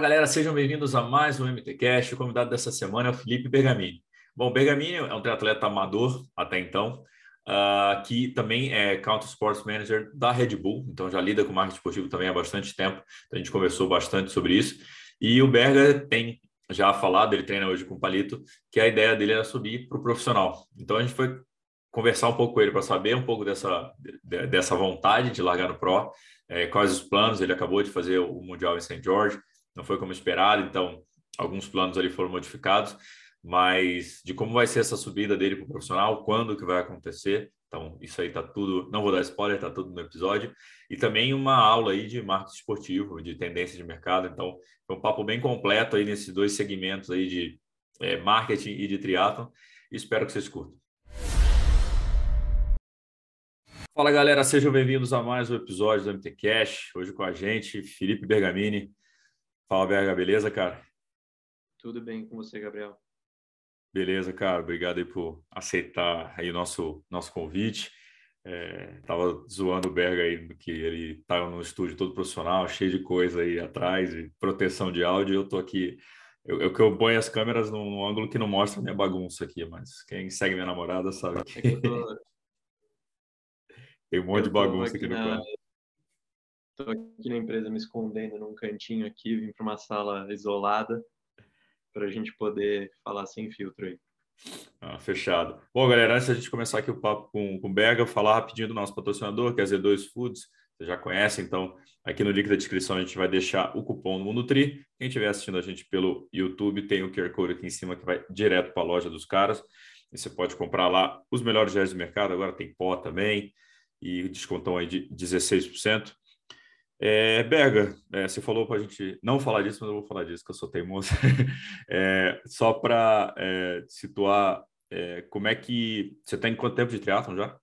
Fala galera, sejam bem-vindos a mais um MTCast. O convidado dessa semana é o Felipe Bergamini. Bom, Bergamini é um triatleta amador até então, uh, que também é Counter Sports Manager da Red Bull, então já lida com marketing esportivo também há bastante tempo, então a gente conversou bastante sobre isso. E o Berga tem já falado, ele treina hoje com o Palito, que a ideia dele era subir para o profissional. Então a gente foi conversar um pouco com ele para saber um pouco dessa, dessa vontade de largar no Pro, é, quais os planos. Ele acabou de fazer o Mundial em St. George, não foi como esperado, então alguns planos ali foram modificados mas de como vai ser essa subida dele para o profissional, quando que vai acontecer. Então, isso aí tá tudo, não vou dar spoiler, tá tudo no episódio. E também uma aula aí de marketing esportivo, de tendência de mercado. Então, foi um papo bem completo aí nesses dois segmentos aí de é, marketing e de triatlon. Espero que vocês curtam. Fala galera, sejam bem-vindos a mais um episódio do MT Cash. Hoje com a gente, Felipe Bergamini. Fala, Berga, beleza, cara? Tudo bem com você, Gabriel? Beleza, cara. Obrigado aí por aceitar aí o nosso, nosso convite. É, tava zoando o Berga aí, que ele estava tá no estúdio todo profissional, cheio de coisa aí atrás, e proteção de áudio. Eu tô aqui, eu, eu, eu ponho as câmeras num ângulo que não mostra minha bagunça aqui, mas quem segue minha namorada sabe que é tô... tem um monte de bagunça aqui, aqui no quarto. Estou aqui na empresa me escondendo num cantinho aqui, vim para uma sala isolada para a gente poder falar sem filtro aí. Ah, fechado. Bom, galera, antes da gente começar aqui o papo com, com o Berga, falar rapidinho do nosso patrocinador, que é a Z2 Foods. Você já conhece, então aqui no link da descrição a gente vai deixar o cupom do Mundo Tri. Quem estiver assistindo a gente pelo YouTube, tem o QR Code aqui em cima que vai direto para a loja dos caras. E você pode comprar lá os melhores géis do mercado. Agora tem pó também e descontão aí de 16%. É, Berga, é, você falou para a gente não falar disso, mas eu vou falar disso, que eu sou teimoso. é, só para é, situar, é, como é que... Você tem quanto tempo de triatlon já?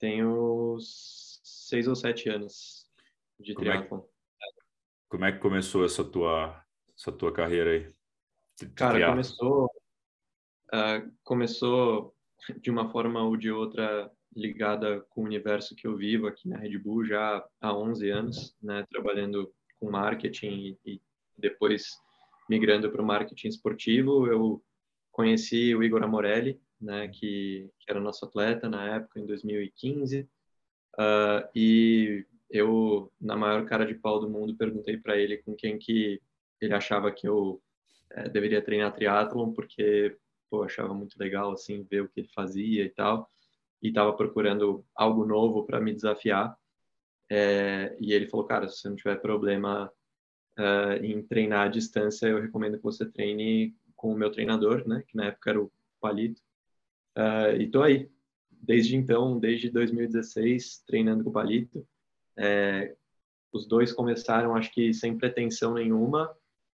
Tenho seis ou sete anos de como triatlon. É que, como é que começou essa tua, essa tua carreira aí? De, de Cara, triatlon? começou... Uh, começou de uma forma ou de outra ligada com o universo que eu vivo aqui na Red Bull já há 11 anos, né, trabalhando com marketing e, depois migrando para o marketing esportivo. Eu conheci o Igor Amorelli, né, que, que era nosso atleta na época, em 2015, uh, ah, e eu, na maior cara de pau do mundo, perguntei para ele com quem que ele achava que eu é, deveria treinar triatlon, porque pô, achava muito legal assim ver o que ele fazia e tal e estava procurando algo novo para me desafiar. É, e ele falou, cara, se você não tiver problema uh, em treinar à distância, eu recomendo que você treine com o meu treinador, né, que na época era o Palito. Uh, e tô aí, desde então, desde 2016, treinando com o Palito. É, os dois começaram, acho que sem pretensão nenhuma.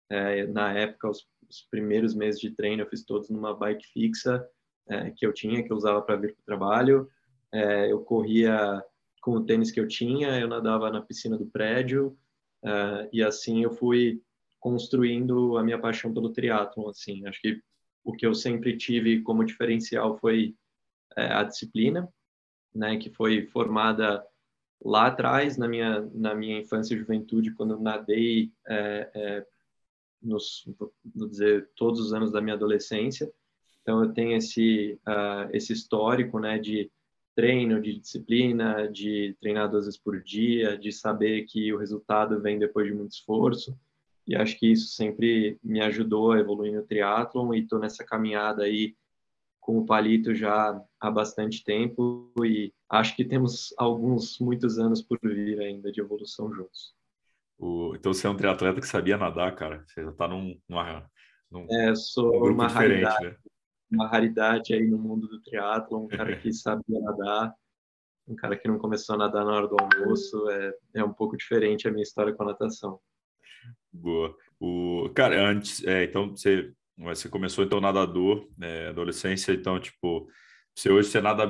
É, na época, os, os primeiros meses de treino, eu fiz todos numa bike fixa é, que eu tinha, que eu usava para vir para o trabalho. É, eu corria com o tênis que eu tinha, eu nadava na piscina do prédio, é, e assim eu fui construindo a minha paixão pelo triatlon. Assim, acho que o que eu sempre tive como diferencial foi é, a disciplina, né, que foi formada lá atrás na minha na minha infância e juventude quando eu nadei é, é, nos vou dizer todos os anos da minha adolescência então eu tenho esse uh, esse histórico, né, de treino, de disciplina, de treinar duas vezes por dia, de saber que o resultado vem depois de muito esforço. E acho que isso sempre me ajudou a evoluir no triatlon e estou nessa caminhada aí com o Palito já há bastante tempo e acho que temos alguns, muitos anos por vir ainda de evolução juntos. O, então você é um triatleta que sabia nadar, cara. Você já está num, numa, num, é, sou um grupo uma diferente, raridade. né? Uma raridade aí no mundo do triatlo, um cara que sabia nadar, um cara que não começou a nadar na hora do almoço, é, é um pouco diferente a minha história com a natação. Boa. O, cara, antes, é, então você, você começou então nadador, né, adolescência, então, tipo, você hoje você nada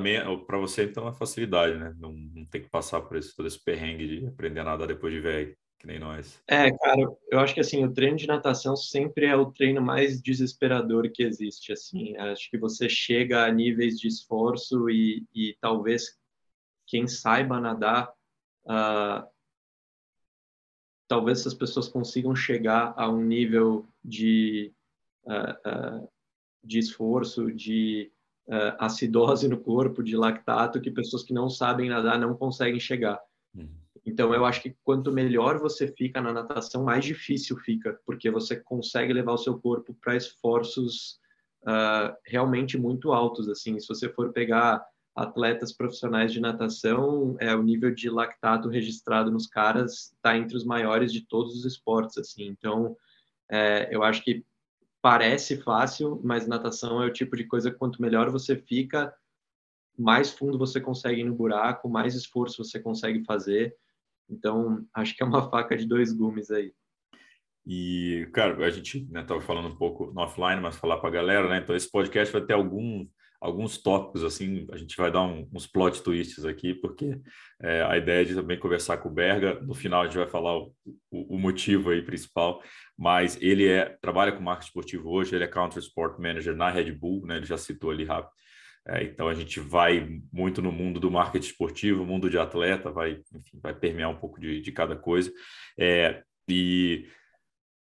para você então é facilidade, né? Não, não tem que passar por todo esse perrengue de aprender a nadar depois de velho, que nem nós. É, cara, eu acho que assim, o treino de natação sempre é o treino mais desesperador que existe, assim. Acho que você chega a níveis de esforço e, e talvez quem saiba nadar, uh, talvez essas pessoas consigam chegar a um nível de, uh, uh, de esforço, de acidose no corpo, de lactato, que pessoas que não sabem nadar não conseguem chegar. Uhum. Então, eu acho que quanto melhor você fica na natação, mais difícil fica, porque você consegue levar o seu corpo para esforços uh, realmente muito altos. Assim, se você for pegar atletas profissionais de natação, é o nível de lactato registrado nos caras está entre os maiores de todos os esportes. Assim, então, é, eu acho que parece fácil, mas natação é o tipo de coisa que quanto melhor você fica, mais fundo você consegue ir no buraco, mais esforço você consegue fazer. Então, acho que é uma faca de dois gumes aí. E, cara, a gente né, tava falando um pouco no offline, mas falar para a galera, né? Então, esse podcast vai ter algum, alguns tópicos, assim, a gente vai dar um, uns plot twists aqui, porque é, a ideia é de também conversar com o Berga, no final a gente vai falar o, o, o motivo aí principal, mas ele é trabalha com marketing esportivo hoje, ele é Country Sport Manager na Red Bull, né? Ele já citou ali rápido. É, então a gente vai muito no mundo do marketing esportivo, mundo de atleta, vai, enfim, vai permear um pouco de, de cada coisa. É, e,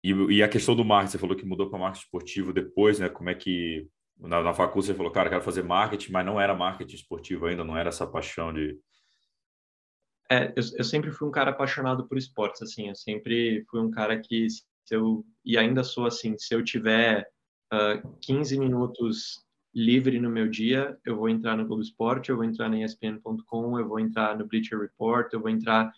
e, e, a questão do marketing, você falou que mudou para marketing esportivo depois, né? Como é que na, na faculdade você falou, cara, quero fazer marketing, mas não era marketing esportivo ainda, não era essa paixão de. É, eu, eu sempre fui um cara apaixonado por esportes, assim, eu sempre fui um cara que se eu, e ainda sou assim, se eu tiver uh, ah, 15 minutos livre no meu dia, eu vou entrar no Globo Esporte, eu vou entrar na ESPN.com, eu vou entrar no Bleacher Report, eu vou entrar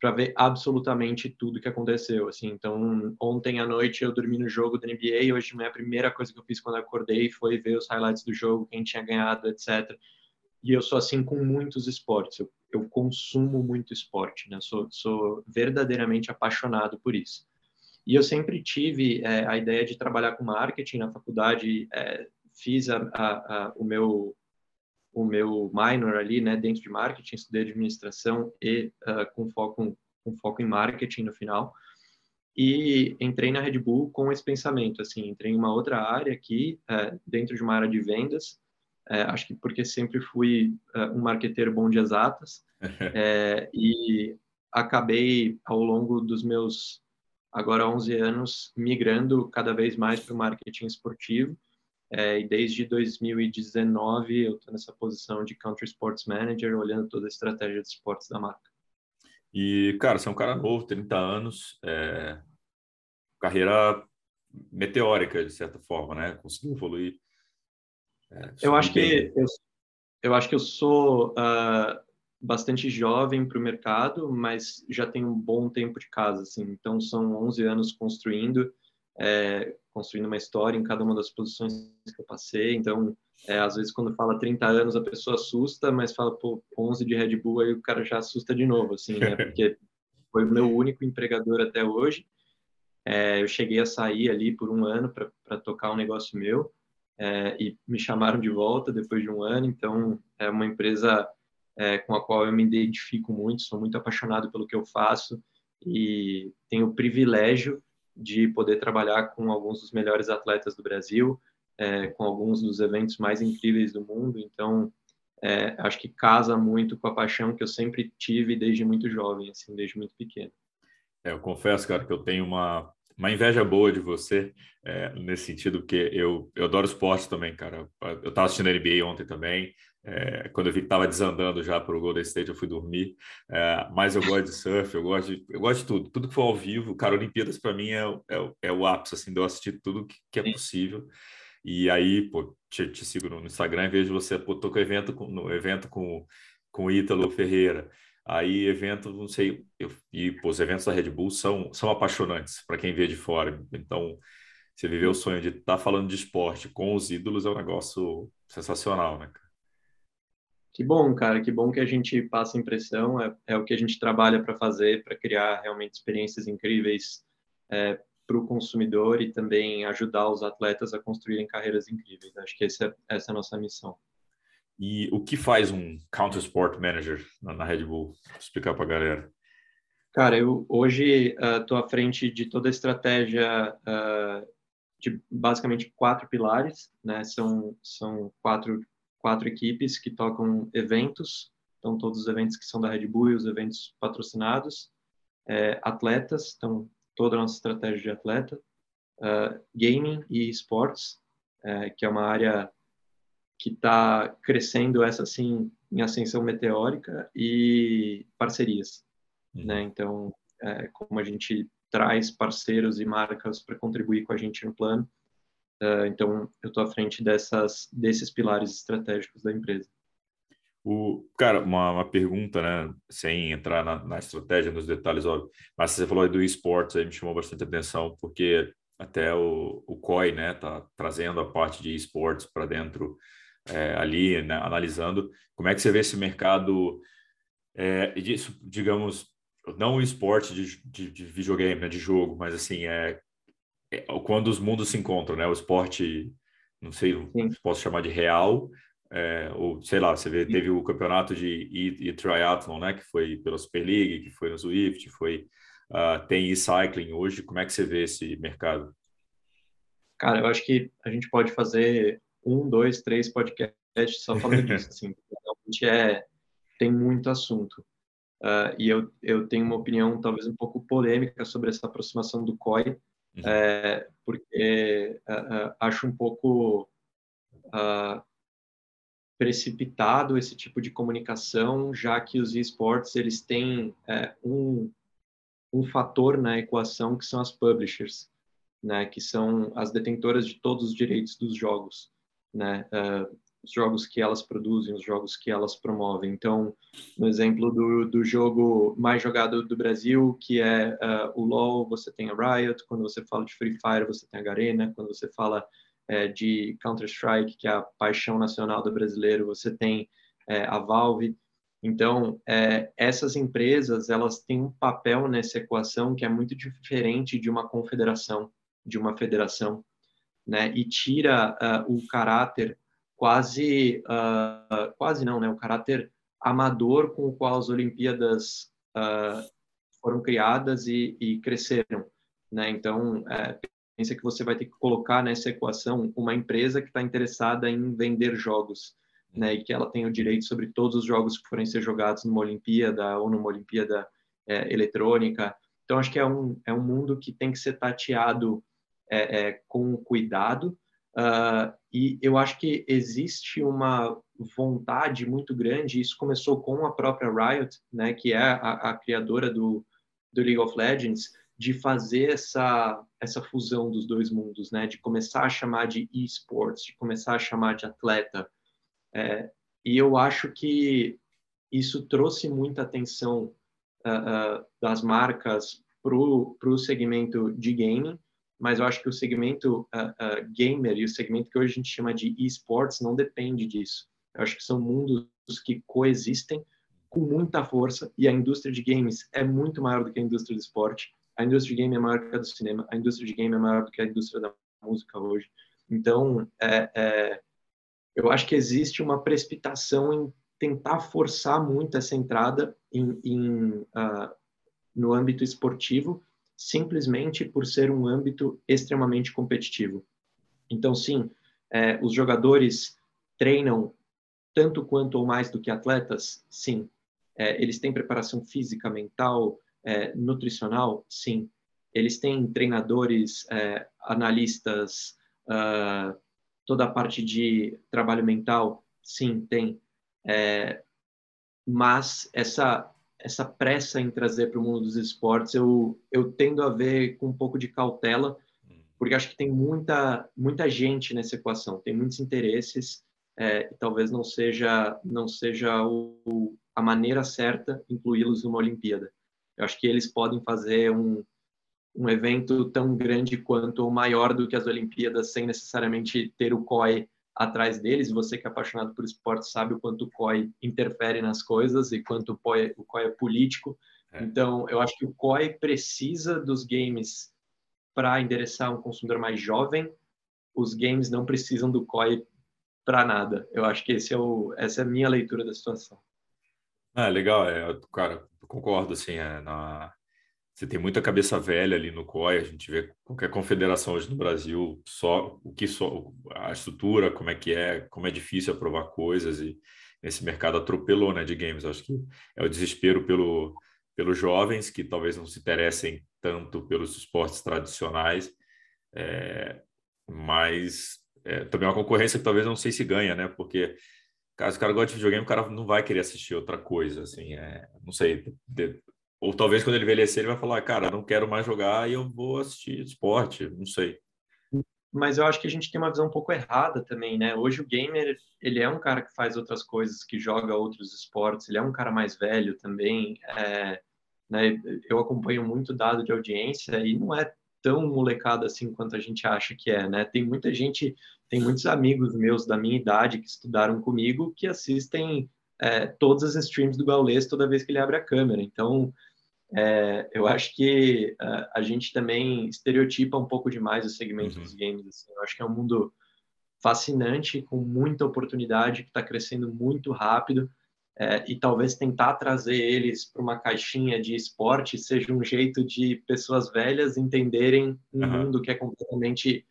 para ver absolutamente tudo que aconteceu, assim. Então, ontem à noite eu dormi no jogo da NBA, hoje manhã a primeira coisa que eu fiz quando eu acordei foi ver os highlights do jogo, quem tinha ganhado, etc. E eu sou assim com muitos esportes, eu, eu consumo muito esporte, né? Sou, sou verdadeiramente apaixonado por isso. E eu sempre tive é, a ideia de trabalhar com marketing na faculdade, é, fiz a, a, a, o meu o meu minor ali, né, dentro de marketing, estudei administração e uh, com foco com foco em marketing no final. E entrei na Red Bull com esse pensamento, assim, entrei em uma outra área aqui, uh, dentro de uma área de vendas, uh, acho que porque sempre fui um marqueteiro bom de exatas, e acabei, ao longo dos meus agora 11 anos, migrando cada vez mais para o marketing esportivo. É, e desde 2019 eu estou nessa posição de Country Sports Manager, olhando toda a estratégia de esportes da marca. E, cara, você é um cara novo, 30 anos, é... carreira meteórica, de certa forma, né? Conseguiu evoluir. É, eu acho que eu, eu acho que eu sou uh, bastante jovem para o mercado, mas já tenho um bom tempo de casa, assim. Então são 11 anos construindo, é, construindo uma história em cada uma das posições que eu passei. Então, é, às vezes quando fala 30 anos a pessoa assusta, mas fala pô, 11 de Red Bull aí o cara já assusta de novo, assim, né? Porque foi o meu único empregador até hoje. É, eu cheguei a sair ali por um ano para tocar um negócio meu. É, e me chamaram de volta depois de um ano, então é uma empresa é, com a qual eu me identifico muito, sou muito apaixonado pelo que eu faço e tenho o privilégio de poder trabalhar com alguns dos melhores atletas do Brasil, é, com alguns dos eventos mais incríveis do mundo. Então, é, acho que casa muito com a paixão que eu sempre tive desde muito jovem, assim, desde muito pequeno. É, eu confesso, cara, que eu tenho uma, uma inveja boa de você é, nesse sentido, porque eu, eu adoro esporte também, cara. Eu estava assistindo a NBA ontem também. É, quando eu vi que estava desandando já para o Golden State, eu fui dormir. É, mas eu gosto de surf, eu gosto de, eu gosto de tudo. Tudo que for ao vivo, cara, Olimpíadas para mim é, é, é, o ápice, assim, de eu assistir tudo que, que é possível. E aí, pô, te, te, sigo no Instagram e vejo você, pô, tô com evento com, no evento com, com o Ítalo Ferreira. Aí, evento, não sei, eu, e pô, os eventos da Red Bull são, são apaixonantes para quem vê de fora. Então, você viver o sonho de estar tá falando de esporte com os ídolos é um negócio sensacional, né, cara? Que bom, cara, que bom que a gente passa impressão, é, é o que a gente trabalha para fazer, para criar realmente experiências incríveis é, para o consumidor e também ajudar os atletas a construírem carreiras incríveis. Acho que esse é, essa é a nossa missão. E o que faz um Counter Sport Manager na, na Red Bull? Vou explicar para a galera. Cara, eu hoje estou uh, à frente de toda a estratégia uh, de basicamente quatro pilares, né? São, são quatro, quatro equipes que tocam eventos, então todos os eventos que são da Red Bull e os eventos patrocinados, é, atletas, então toda a nossa estratégia de atleta, uh, gaming e esportes, é, que é uma área que está crescendo essa assim em ascensão meteórica e parcerias, uhum. né? Então, é, como a gente traz parceiros e marcas para contribuir com a gente no plano, então eu estou à frente dessas desses pilares estratégicos da empresa. O, cara, uma, uma pergunta, né? Sem entrar na, na, estratégia, nos detalhes, óbvio. Mas você falou aí do esportes, aí me chamou bastante atenção, porque até o, o COI, né, tá trazendo a parte de esportes para dentro é, ali, né, analisando. Como é que você vê esse mercado, é, disso, digamos, não o esporte de, de, de videogame, né, de jogo, mas assim, é, quando os mundos se encontram, né? O esporte, não sei se posso chamar de real, é, ou sei lá, você vê, teve o campeonato de e, e triathlon, né, que foi pela Super League, que foi no Swift, foi uh, tem e-cycling hoje. Como é que você vê esse mercado? Cara, eu acho que a gente pode fazer um, dois, três podcasts só falando disso, assim, realmente é tem muito assunto. Uh, e eu, eu tenho uma opinião talvez um pouco polêmica sobre essa aproximação do COI, uhum. é, porque uh, uh, acho um pouco precipitado esse tipo de comunicação, já que os esportes eles têm é, um, um fator na equação que são as publishers, né, que são as detentoras de todos os direitos dos jogos, né, uh, os jogos que elas produzem, os jogos que elas promovem. Então, no exemplo do, do jogo mais jogado do Brasil, que é uh, o LoL, você tem a Riot. Quando você fala de Free Fire, você tem a Garena. Quando você fala é, de Counter-Strike, que é a paixão nacional do brasileiro, você tem é, a Valve. Então, é, essas empresas, elas têm um papel nessa equação que é muito diferente de uma confederação, de uma federação, né? E tira uh, o caráter quase, uh, quase não, né? O caráter amador com o qual as Olimpíadas uh, foram criadas e, e cresceram, né? Então, é, pensa que você vai ter que colocar nessa equação uma empresa que está interessada em vender jogos, né, e que ela tem o direito sobre todos os jogos que forem ser jogados numa Olimpíada ou numa Olimpíada é, eletrônica. Então, acho que é um, é um mundo que tem que ser tateado é, é, com cuidado, uh, e eu acho que existe uma vontade muito grande, isso começou com a própria Riot, né, que é a, a criadora do, do League of Legends, de fazer essa essa fusão dos dois mundos, né? De começar a chamar de esports, de começar a chamar de atleta. É, e eu acho que isso trouxe muita atenção uh, uh, das marcas para o segmento de gaming, mas eu acho que o segmento uh, gamer e o segmento que hoje a gente chama de esports não depende disso. Eu acho que são mundos que coexistem com muita força e a indústria de games é muito maior do que a indústria do esporte a indústria de game é maior que a do cinema, a indústria de game é maior do que a indústria da música hoje. Então, é, é, eu acho que existe uma precipitação em tentar forçar muito essa entrada em, em, uh, no âmbito esportivo, simplesmente por ser um âmbito extremamente competitivo. Então, sim, é, os jogadores treinam tanto quanto ou mais do que atletas? Sim. É, eles têm preparação física, mental, é, nutricional, sim. Eles têm treinadores, é, analistas, uh, toda a parte de trabalho mental, sim, tem. É, mas essa essa pressa em trazer para o mundo dos esportes, eu, eu tendo a ver com um pouco de cautela, porque acho que tem muita muita gente nessa equação, tem muitos interesses, é, e talvez não seja não seja o, a maneira certa incluí-los numa Olimpíada. Eu acho que eles podem fazer um, um evento tão grande quanto ou maior do que as Olimpíadas, sem necessariamente ter o COI atrás deles. Você que é apaixonado por esporte sabe o quanto o COI interfere nas coisas e quanto o COI, o COI é político. É. Então, eu acho que o COI precisa dos games para endereçar um consumidor mais jovem, os games não precisam do COI para nada. Eu acho que esse é o, essa é a minha leitura da situação. Ah, legal, é, cara, concordo, assim, é, na, você tem muita cabeça velha ali no COI, a gente vê qualquer confederação hoje no Brasil, só o que só a estrutura, como é que é, como é difícil aprovar coisas e esse mercado atropelou, né, de games. Acho que é o desespero pelo pelos jovens que talvez não se interessem tanto pelos esportes tradicionais, é, mas é, também é uma concorrência que talvez não sei se ganha, né? Porque caso o cara goste de videogame, o cara não vai querer assistir outra coisa, assim, é, não sei. De, ou talvez quando ele envelhecer, ele vai falar, cara, não quero mais jogar e eu vou assistir esporte, não sei. Mas eu acho que a gente tem uma visão um pouco errada também, né? Hoje o gamer, ele é um cara que faz outras coisas, que joga outros esportes, ele é um cara mais velho também, é, né? Eu acompanho muito dado de audiência e não é tão molecada assim quanto a gente acha que é, né? Tem muita gente, tem muitos amigos meus da minha idade que estudaram comigo que assistem é, todas as streams do Gaules toda vez que ele abre a câmera. Então, é, eu acho que uh, a gente também estereotipa um pouco demais o segmento uhum. dos games. Assim. Eu acho que é um mundo fascinante, com muita oportunidade, que está crescendo muito rápido. É, e talvez tentar trazer eles para uma caixinha de esporte seja um jeito de pessoas velhas entenderem um uhum. mundo que é completamente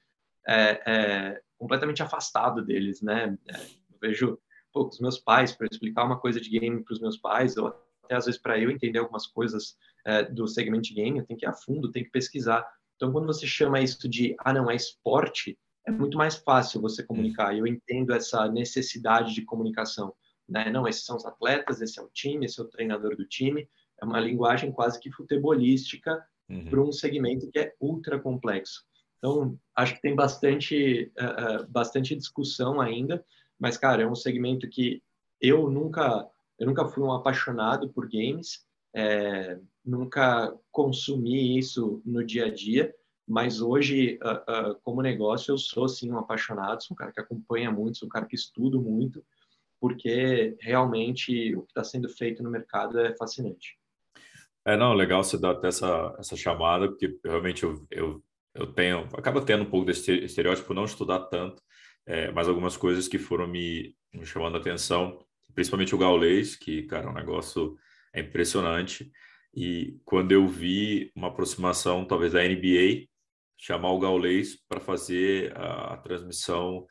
é, é, completamente afastado deles, né? É, eu vejo pô, os meus pais para explicar uma coisa de game para os meus pais ou até às vezes para eu entender algumas coisas é, do segmento de game, eu tenho que ir a fundo, tenho que pesquisar. Então, quando você chama isso de, ah, não, é esporte, é muito mais fácil você comunicar. Eu entendo essa necessidade de comunicação. Né? Não, esses são os atletas, esse é o time, esse é o treinador do time. É uma linguagem quase que futebolística uhum. para um segmento que é ultra complexo. Então, acho que tem bastante, uh, bastante discussão ainda, mas, cara, é um segmento que eu nunca eu nunca fui um apaixonado por games, é, nunca consumi isso no dia a dia, mas hoje, uh, uh, como negócio, eu sou sim um apaixonado, sou um cara que acompanha muito, sou um cara que estudo muito, porque realmente o que está sendo feito no mercado é fascinante. É, não, legal você dar até essa, essa chamada, porque realmente eu, eu, eu tenho, acaba tendo um pouco desse estereótipo, não estudar tanto, é, mas algumas coisas que foram me, me chamando a atenção principalmente o gaulês, que, cara, é um negócio é impressionante. E quando eu vi uma aproximação, talvez, da NBA, chamar o gaulês para fazer a, a, transmissão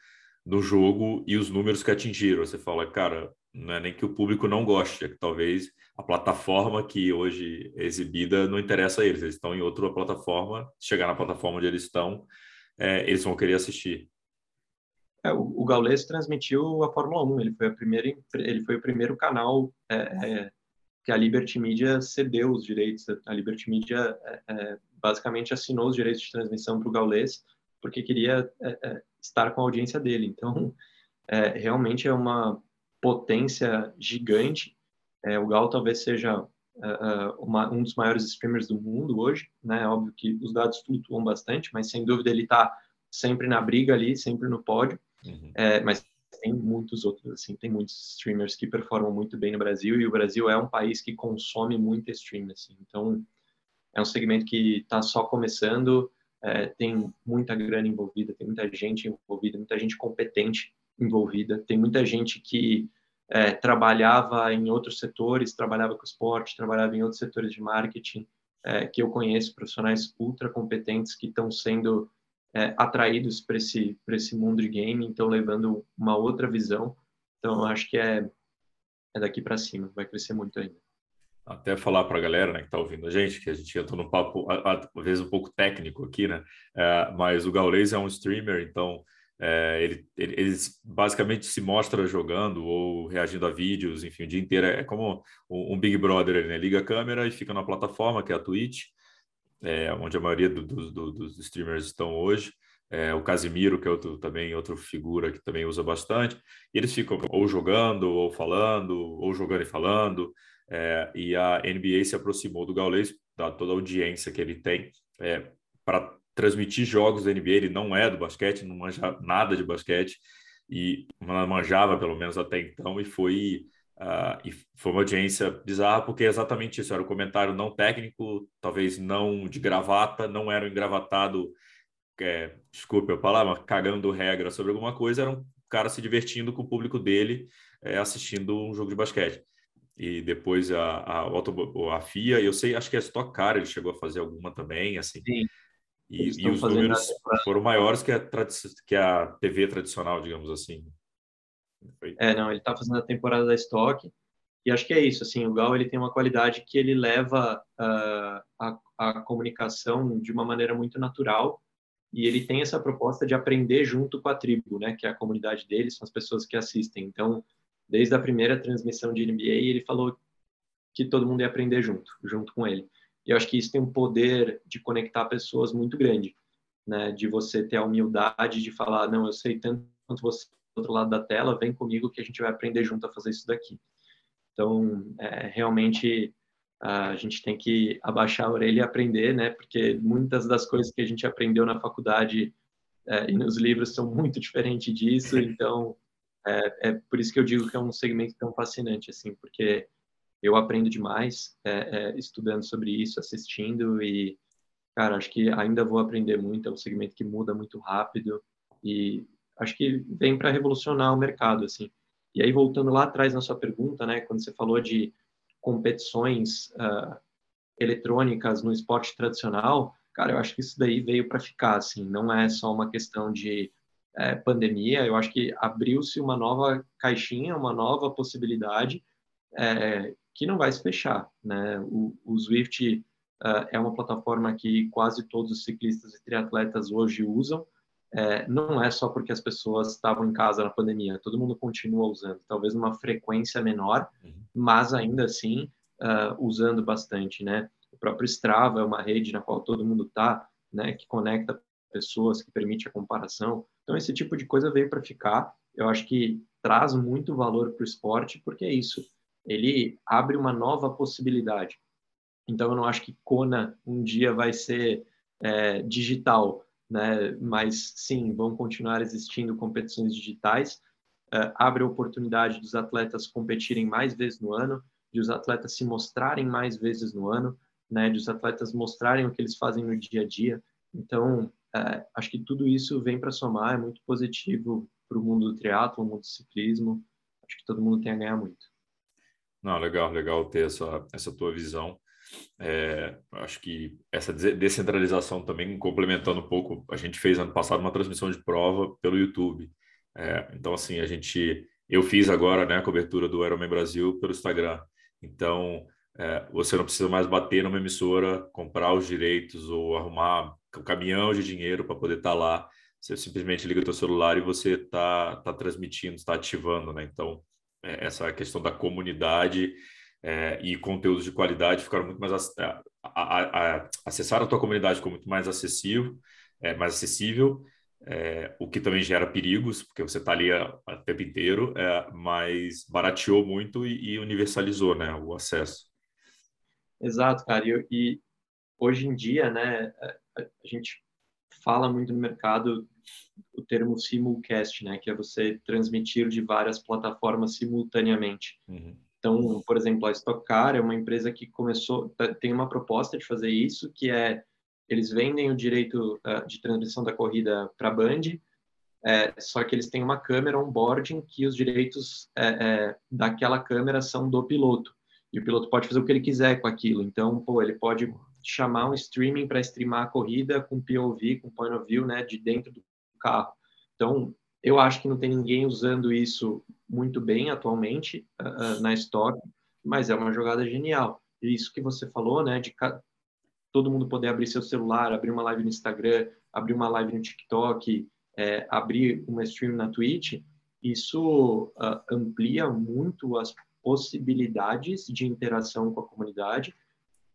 do jogo e os números que atingiram, você fala, cara, não é nem que o público não goste, é que talvez a plataforma que hoje é exibida não interessa a eles, eles estão em outra plataforma, chegar na plataforma onde eles estão, é, eles vão querer assistir. É, o, o Gaules transmitiu a Fórmula 1, ele foi, a primeira, ele foi o primeiro canal é, é, que a Liberty Media cedeu os direitos. A Liberty Media é, é, basicamente assinou os direitos de transmissão para o Gaules, porque queria estar com a audiência dele. Então, realmente é uma potência gigante. o Gal talvez seja uma, um dos maiores streamers do mundo hoje, né? Óbvio que os dados flutuam bastante, mas sem dúvida ele está sempre na briga ali, sempre no pódio. Uhum. É, mas tem muitos outros, assim, tem muitos streamers que performam muito bem no Brasil e o Brasil é um país que consome muito stream, assim. Então, é um segmento que está só começando, é, tem muita grana envolvida, tem muita gente envolvida, muita gente competente envolvida, tem muita gente que é, trabalhava em outros setores, trabalhava com esporte, trabalhava em outros setores de marketing, é, que eu conheço, profissionais ultra competentes que estão sendo é, atraídos para esse, esse mundo de game, então levando uma outra visão. Então, acho que é, é daqui para cima, vai crescer muito ainda. Até falar para a galera né, que está ouvindo a gente, que a gente entrou num papo, às vezes, um pouco técnico aqui, né? É, mas o Gaules é um streamer, então é, ele, ele, ele, basicamente se mostra jogando ou reagindo a vídeos, enfim, o dia inteiro. É como um, um Big Brother, ele né? liga a câmera e fica na plataforma, que é a Twitch, é, onde a maioria do, do, do, dos streamers estão hoje. É, o Casimiro, que é outro, também outra figura que também usa bastante. E eles ficam ou jogando, ou falando, ou jogando e falando. É, e a NBA se aproximou do Gaules, da toda a audiência que ele tem, é, para transmitir jogos da NBA. Ele não é do basquete, não manja nada de basquete, e manjava pelo menos até então, e foi Uh, e foi uma audiência bizarra, porque é exatamente isso, era um comentário não técnico, talvez não de gravata, não era um engravatado, é, desculpe a palavra, cagando regra sobre alguma coisa, era um cara se divertindo com o público dele, é, assistindo um jogo de basquete. E depois a, a, a, FIA, eu sei, acho que a Stock Car ele chegou a fazer alguma também, assim. Sim. E, e os números foram maiores que a, que a TV tradicional, digamos assim. É, não, ele está fazendo a temporada da Stock e acho que é isso, assim, o Gal ele tem uma qualidade que ele leva uh, a, a comunicação de uma maneira muito natural e ele tem essa proposta de aprender junto com a tribo, né, que é a comunidade dele, são as pessoas que assistem. Então, desde a primeira transmissão de NBA, ele falou que todo mundo ia aprender junto, junto com ele. E eu acho que isso tem um poder de conectar pessoas muito grande, né, de você ter a humildade de falar, não, eu sei tanto quanto você outro lado da tela, vem comigo que a gente vai aprender junto a fazer isso daqui. Então, é, realmente, a gente tem que abaixar a orelha e aprender, né? Porque muitas das coisas que a gente aprendeu na faculdade é, e nos livros são muito diferentes disso. Então, é, é, por isso que eu digo que é um segmento tão fascinante, assim, porque eu aprendo demais é, é, estudando sobre isso, assistindo e, cara, acho que ainda vou aprender muito. É um segmento que muda muito rápido e acho que vem para revolucionar o mercado, assim. E aí, voltando lá atrás na sua pergunta, né, quando você falou de competições uh, eletrônicas no esporte tradicional, cara, eu acho que isso daí veio para ficar, assim, não é só uma questão de é, pandemia, eu acho que abriu-se uma nova caixinha, uma nova possibilidade é, que não vai se fechar, né? O, o Swift uh, é uma plataforma que quase todos os ciclistas e triatletas hoje usam, é, não é só porque as pessoas estavam em casa na pandemia, todo mundo continua usando, talvez numa frequência menor, uhum. mas ainda assim uh, usando bastante, né? O próprio Strava é uma rede na qual todo mundo está, né? Que conecta pessoas, que permite a comparação. Então esse tipo de coisa veio para ficar. Eu acho que traz muito valor para o esporte, porque é isso. Ele abre uma nova possibilidade. Então eu não acho que Kona um dia vai ser é, digital né? Mas sim, vão continuar existindo competições digitais. Uh, abre a oportunidade dos atletas competirem mais vezes no ano, de os atletas se mostrarem mais vezes no ano, né? De os atletas mostrarem o que eles fazem no dia a dia. Então, uh, acho que tudo isso vem para somar, é muito positivo para o mundo do triatlo, mundo do ciclismo. Acho que todo mundo tem a ganhar muito. Não, legal, legal ter essa, essa tua visão. É, acho que essa descentralização também, complementando um pouco, a gente fez ano passado uma transmissão de prova pelo YouTube. É, então, assim, a gente, eu fiz agora né, a cobertura do Ironman Brasil pelo Instagram. Então, é, você não precisa mais bater numa emissora, comprar os direitos ou arrumar um caminhão de dinheiro para poder estar tá lá. Você simplesmente liga o seu celular e você está tá transmitindo, está ativando, né? Então, é, essa questão da comunidade é, e conteúdos de qualidade ficaram muito mais a, a, a, acessar a tua comunidade ficou muito mais acessível, é, mais acessível, é, o que também gera perigos porque você está ali o tempo inteiro, é, mas barateou muito e, e, universalizou, né, o acesso. Exato, cara. E, e hoje em dia, né, a, a gente fala muito no mercado o termo simulcast, né, que é você transmitir de várias plataformas simultaneamente. Uhum. Então, por exemplo, a Stock Car é uma empresa que começou, tá, tem uma proposta de fazer isso, que é eles vendem o direito uh, de transmissão da corrida para a Band, é, só que eles têm uma câmera on-boarding que os direitos é, é, daquela câmera são do piloto. E o piloto pode fazer o que ele quiser com aquilo. Então, pô, ele pode chamar um streaming para streamar a corrida com POV, com point of view, né, de dentro do carro. Então, eu acho que não tem ninguém usando isso muito bem atualmente uh, na Stock, mas é uma jogada genial. E isso que você falou, né, de todo mundo poder abrir seu celular, abrir uma live no Instagram, abrir uma live no TikTok, é, abrir uma stream na Twitch, isso uh, amplia muito as possibilidades de interação com a comunidade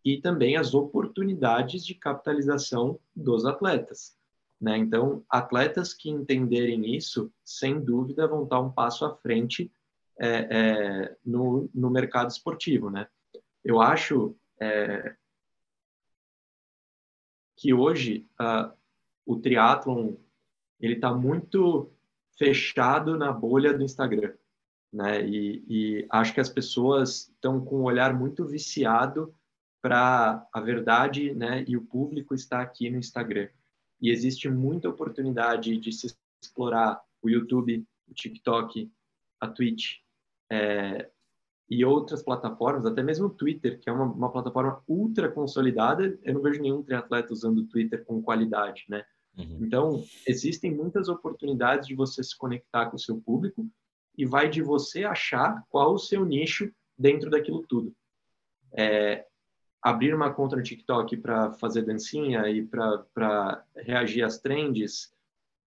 e também as oportunidades de capitalização dos atletas. Né? Então, atletas que entenderem isso, sem dúvida, vão estar um passo à frente é, é, no, no mercado esportivo. Né? Eu acho é, que hoje uh, o triatlon ele está muito fechado na bolha do Instagram. né? E, e acho que as pessoas estão com um olhar muito viciado para a verdade, né? E o público está aqui no Instagram. E existe muita oportunidade de se explorar o YouTube, o TikTok, a Twitch é, e outras plataformas, até mesmo o Twitter, que é uma, uma, plataforma ultra consolidada. Eu não vejo nenhum triatleta usando o Twitter com qualidade, né? Uhum. Então, existem muitas oportunidades de você se conectar com o seu público e vai de você achar qual o seu nicho dentro daquilo tudo. É, abrir uma conta no TikTok para fazer dancinha e para reagir às trends,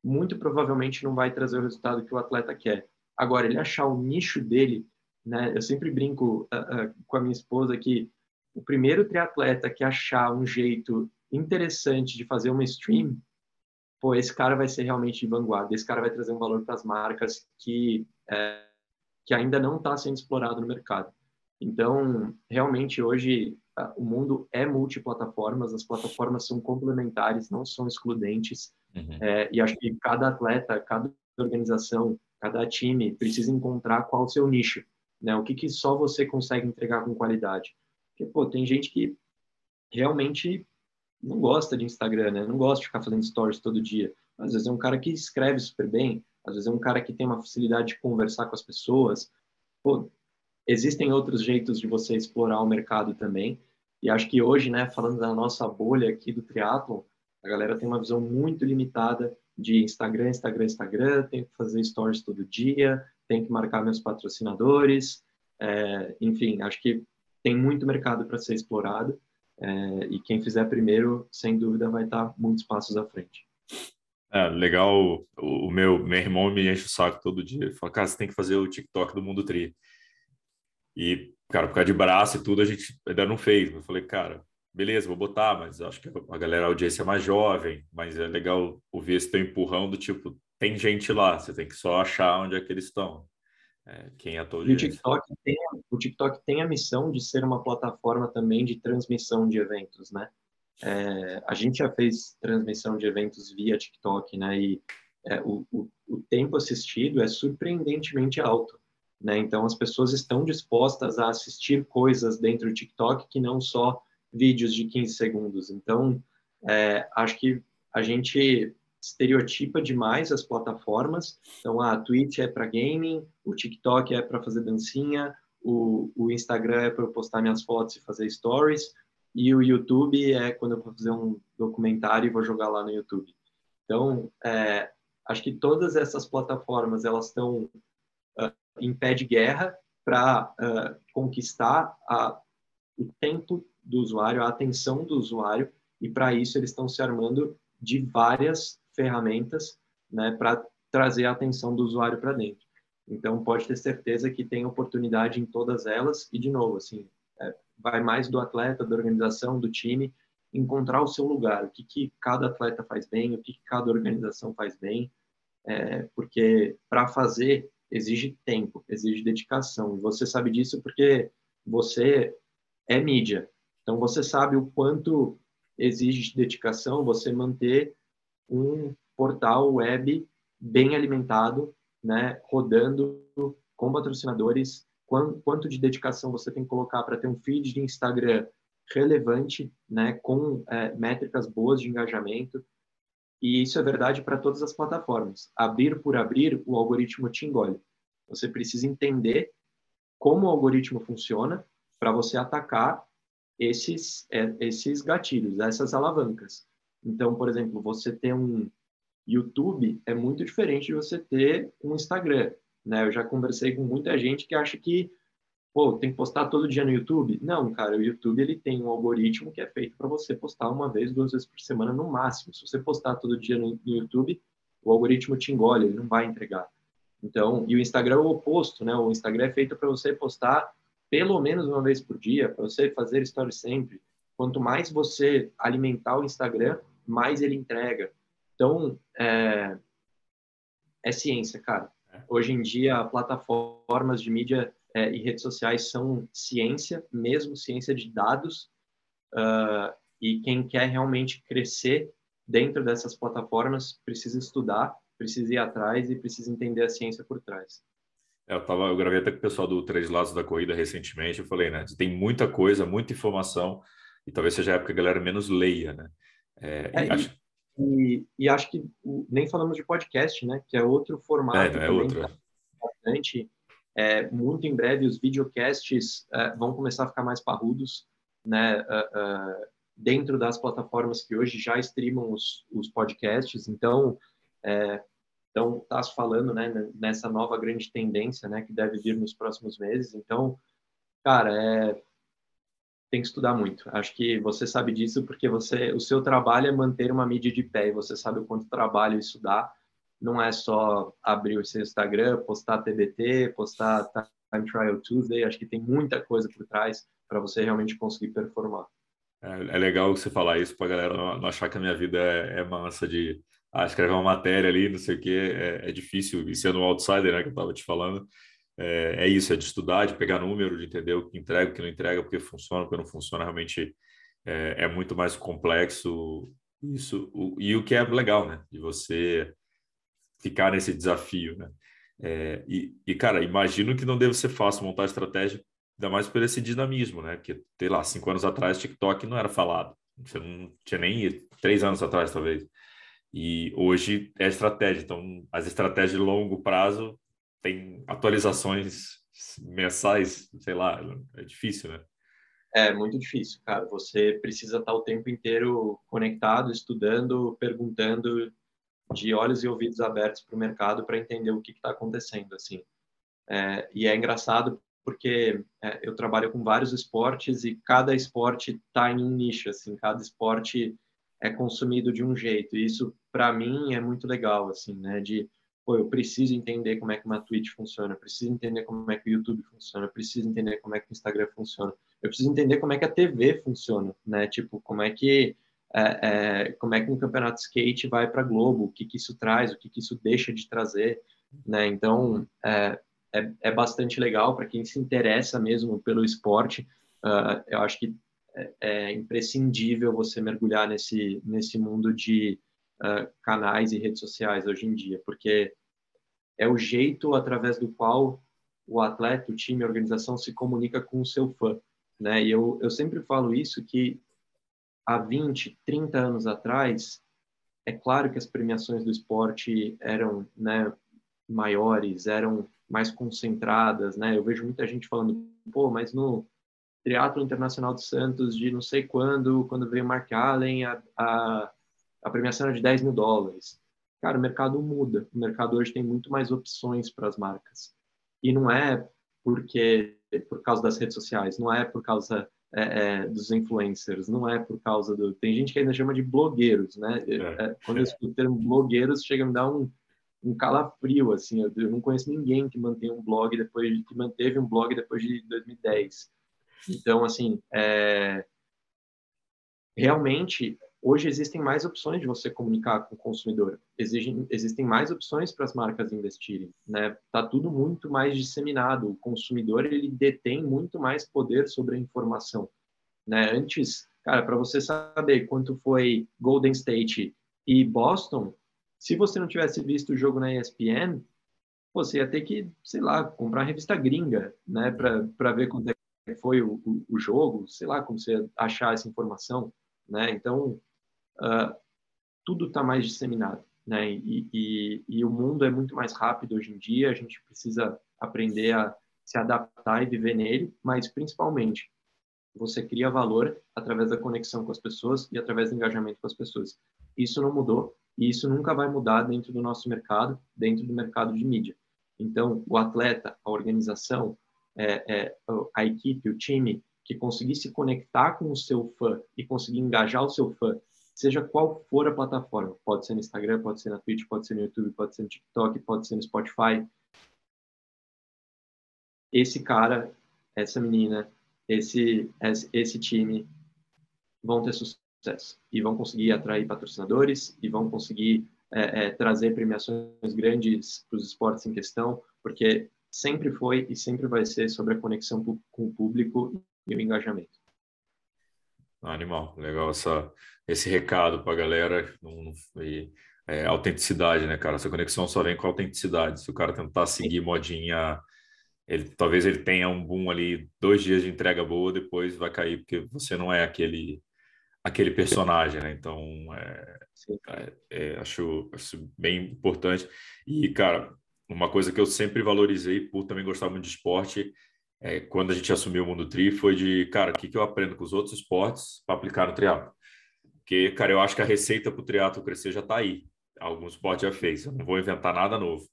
muito provavelmente não vai trazer o resultado que o atleta quer. Agora, ele achar o nicho dele, né? Eu sempre brinco uh, uh, com a minha esposa que o primeiro triatleta que achar um jeito interessante de fazer uma stream pô, esse cara vai ser realmente de vanguarda, esse cara vai trazer um valor para as marcas que, é, que ainda não está sendo explorado no mercado. Então, realmente, hoje, o mundo é multiplataformas, as plataformas são complementares, não são excludentes, uhum. é, e acho que cada atleta, cada organização, cada time precisa encontrar qual o seu nicho, né? O que, que só você consegue entregar com qualidade. Porque, pô, tem gente que realmente não gosta de Instagram, né? Não gosta de ficar fazendo stories todo dia. Às vezes é um cara que escreve super bem, às vezes é um cara que tem uma facilidade de conversar com as pessoas. Pô, existem outros jeitos de você explorar o mercado também. E acho que hoje, né, falando da nossa bolha aqui do triathlon, a galera tem uma visão muito limitada de Instagram, Instagram, Instagram, tem que fazer stories todo dia, tem que marcar meus patrocinadores, é, enfim, acho que tem muito mercado para ser explorado é, e quem fizer primeiro, sem dúvida, vai estar muitos passos à frente. É, legal. O, meu, meu irmão me enche o saco todo dia. Ele fala, cara, você tem que fazer o TikTok do Mundo Tri. E, cara, por causa de braço e tudo, a gente ainda não fez. Eu falei, cara, beleza, vou botar, mas acho que a galera, a audiência é mais jovem, mas é legal ouvir esse teu empurrão do tipo, tem gente lá, você tem que só achar onde é que eles estão. É, quem é todo o TikTok tem o TikTok tem a missão de ser uma plataforma também de transmissão de eventos, né? É, a gente já fez transmissão de eventos via TikTok, né? E é, o, o, o, tempo assistido é surpreendentemente alto, né? Então as pessoas estão dispostas a assistir coisas dentro do TikTok que não só vídeos de 15 segundos. Então é, acho que a gente estereotipa demais as plataformas. Então, a Twitch é para gaming, o TikTok é para fazer dancinha, o, o Instagram é para eu postar minhas fotos e fazer stories, e o YouTube é quando eu vou fazer um documentário e vou jogar lá no YouTube. Então, é, acho que todas essas plataformas elas estão em pé de guerra para uh, conquistar a, o tempo do usuário, a atenção do usuário, e para isso eles estão se armando de várias ferramentas né, para trazer a atenção do usuário para dentro. Então, pode ter certeza que tem oportunidade em todas elas e, de novo, assim, é, vai mais do atleta, da organização, do time, encontrar o seu lugar, o que, que cada atleta faz bem, o que, que cada organização faz bem, é, porque para fazer exige tempo, exige dedicação. E você sabe disso porque você é mídia. Então, você sabe o quanto exige dedicação você manter um portal web bem alimentado, né, rodando com patrocinadores, quanto, de dedicação você tem que colocar para ter um feed de Instagram relevante, né, com é, métricas boas de engajamento. E isso é verdade para todas as plataformas. Abrir por abrir, o algoritmo te engole. Você precisa entender como o algoritmo funciona para você atacar esses, é, esses gatilhos, essas alavancas. Então, por exemplo, você ter um YouTube é muito diferente de você ter um Instagram, né? Eu já conversei com muita gente que acha que, pô, tem que postar todo dia no YouTube. Não, cara, o YouTube ele tem um algoritmo que é feito para você postar uma vez, duas vezes por semana no máximo. Se você postar todo dia no, no YouTube, o algoritmo te engole, ele não vai entregar. Então, e o Instagram é o oposto, né? O Instagram é feito para você postar pelo menos uma vez por dia, para você fazer stories sempre. Quanto mais você alimentar o Instagram, mais ele entrega. Então, é, é ciência, cara. É. Hoje em dia, plataformas de mídia é, e redes sociais são ciência, mesmo ciência de dados, uh, e quem quer realmente crescer dentro dessas plataformas precisa estudar, precisa ir atrás e precisa entender a ciência por trás. É, eu, tava, eu gravei até com o pessoal do Três Lados da Corrida recentemente, eu falei, né, tem muita coisa, muita informação, e talvez seja a época que a galera menos leia, né? É, é, e, acho... E, e, acho que nem falamos de podcast, né? Que é outro formato. É, é outro. Bastante. É, muito em breve os videocasts é, vão começar a ficar mais parrudos, né? Uh, uh, dentro das plataformas que hoje já streamam os, os podcasts. Então, é, então está se falando, né? Nessa nova grande tendência, né? Que deve vir nos próximos meses. Então, cara, é tem que estudar muito. Acho que você sabe disso porque você, o seu trabalho é manter uma mídia de pé e você sabe o quanto trabalho isso dá. Não é só abrir o seu Instagram, postar TBT, postar Time Trial Tuesday. Acho que tem muita coisa por trás para você realmente conseguir performar. É, é, legal você falar isso para a galera não, não, achar que a minha vida é, é mansa de ah, escrever uma matéria ali, não sei o quê. É, é difícil, e sendo um outsider, né, que eu estava te falando, é, é, isso, é de estudar, de pegar número, de entender o que entrega, o que não entrega, porque funciona, porque não funciona, realmente é, é muito mais complexo isso, o, e o que é legal, né, de você ficar nesse desafio, né, é, e, e, cara, imagino que não deve ser fácil montar estratégia, ainda mais por esse dinamismo, né, porque, sei lá, cinco anos atrás TikTok não era falado, você não tinha nem três anos atrás, talvez, e hoje é estratégia, então as estratégias de longo prazo tem atualizações mensais, sei lá, é difícil, né? É muito difícil, cara. Você precisa estar o tempo inteiro conectado, estudando, perguntando, de olhos e ouvidos abertos para o mercado para entender o que está acontecendo, assim. É, e é engraçado porque é, eu trabalho com vários esportes e cada esporte está em um nicho, assim. Cada esporte é consumido de um jeito. E isso, para mim, é muito legal, assim, né? De pô, eu preciso entender como é que uma Twitch funciona, eu preciso entender como é que o YouTube funciona, eu preciso entender como é que o Instagram funciona, eu preciso entender como é que a TV funciona, né? Tipo, como é que é, é, como é que um campeonato de skate vai para Globo, o que que isso traz, o que que isso deixa de trazer, né? Então, é, é, é bastante legal para quem se interessa mesmo pelo esporte. Uh, eu acho que é, é imprescindível você mergulhar nesse nesse mundo de uh, canais e redes sociais hoje em dia, porque é o jeito através do qual o atleta, o time, a organização se comunica com o seu fã, né? E eu, eu sempre falo isso que há 20, 30 anos atrás, é claro que as premiações do esporte eram, né, maiores, eram mais concentradas, né? Eu vejo muita gente falando, pô, mas no Teatro Internacional de Santos de não sei quando, quando veio Mark Allen, a, a a premiação era de 10 mil dólares. Cara, o mercado muda. O mercado hoje tem muito mais opções para as marcas. E não é porque por causa das redes sociais, não é por causa é, é, dos influencers, não é por causa do. Tem gente que ainda chama de blogueiros, né? É, é quando eu escuto o termo blogueiros, chega a me dar um, um calafrio, assim. Eu, eu, não conheço ninguém que mantém um blog depois que manteve um blog depois de 2010. Então, assim, é, realmente Hoje existem mais opções de você comunicar com o consumidor. Exigem, existem mais opções para as marcas investirem, né? Tá tudo muito mais disseminado. O consumidor ele detém muito mais poder sobre a informação, né? Antes, cara, para você saber quanto foi Golden State e Boston, se você não tivesse visto o jogo na ESPN, você ia ter que, sei lá, comprar a revista gringa, né, para ver quanto é foi o, o, o jogo, sei lá como você achar essa informação, né? Então, uh, tudo está mais disseminado, né? E, e, e, o mundo é muito mais rápido hoje em dia. A gente precisa aprender a se adaptar e viver nele, mas principalmente você cria valor através da conexão com as pessoas e através do engajamento com as pessoas. Isso não mudou e isso nunca vai mudar dentro do nosso mercado, dentro do mercado de mídia. Então, o atleta, a organização, é, é, a equipe, o time que conseguir se conectar com o seu fã e conseguir engajar o seu fã seja qual for a plataforma. Pode ser no Instagram, pode ser na Twitch, pode ser no YouTube, pode ser no TikTok, pode ser no Spotify. Esse cara, essa menina, esse, esse time vão ter sucesso e vão conseguir atrair patrocinadores e vão conseguir é, é, trazer premiações grandes para os esportes em questão, porque sempre foi e sempre vai ser sobre a conexão com o público e o engajamento. Animal, legal essa, esse recado para a galera. Não, é, autenticidade, né, cara? Essa conexão só vem com autenticidade. Se o cara tentar seguir modinha, ele talvez ele tenha um boom ali, dois dias de entrega boa, depois vai cair, porque você não é aquele aquele personagem, né? Então, é, é, é, acho, acho bem importante. E, cara, uma coisa que eu sempre valorizei por também gostar muito de esporte, é, quando a gente assumiu o mundo tri, foi de, cara, o que, que eu aprendo com os outros esportes para aplicar no triatlo? Porque, cara, eu acho que a receita para o triatlo crescer já está aí. Algum esporte já fez. Eu não vou inventar nada novo,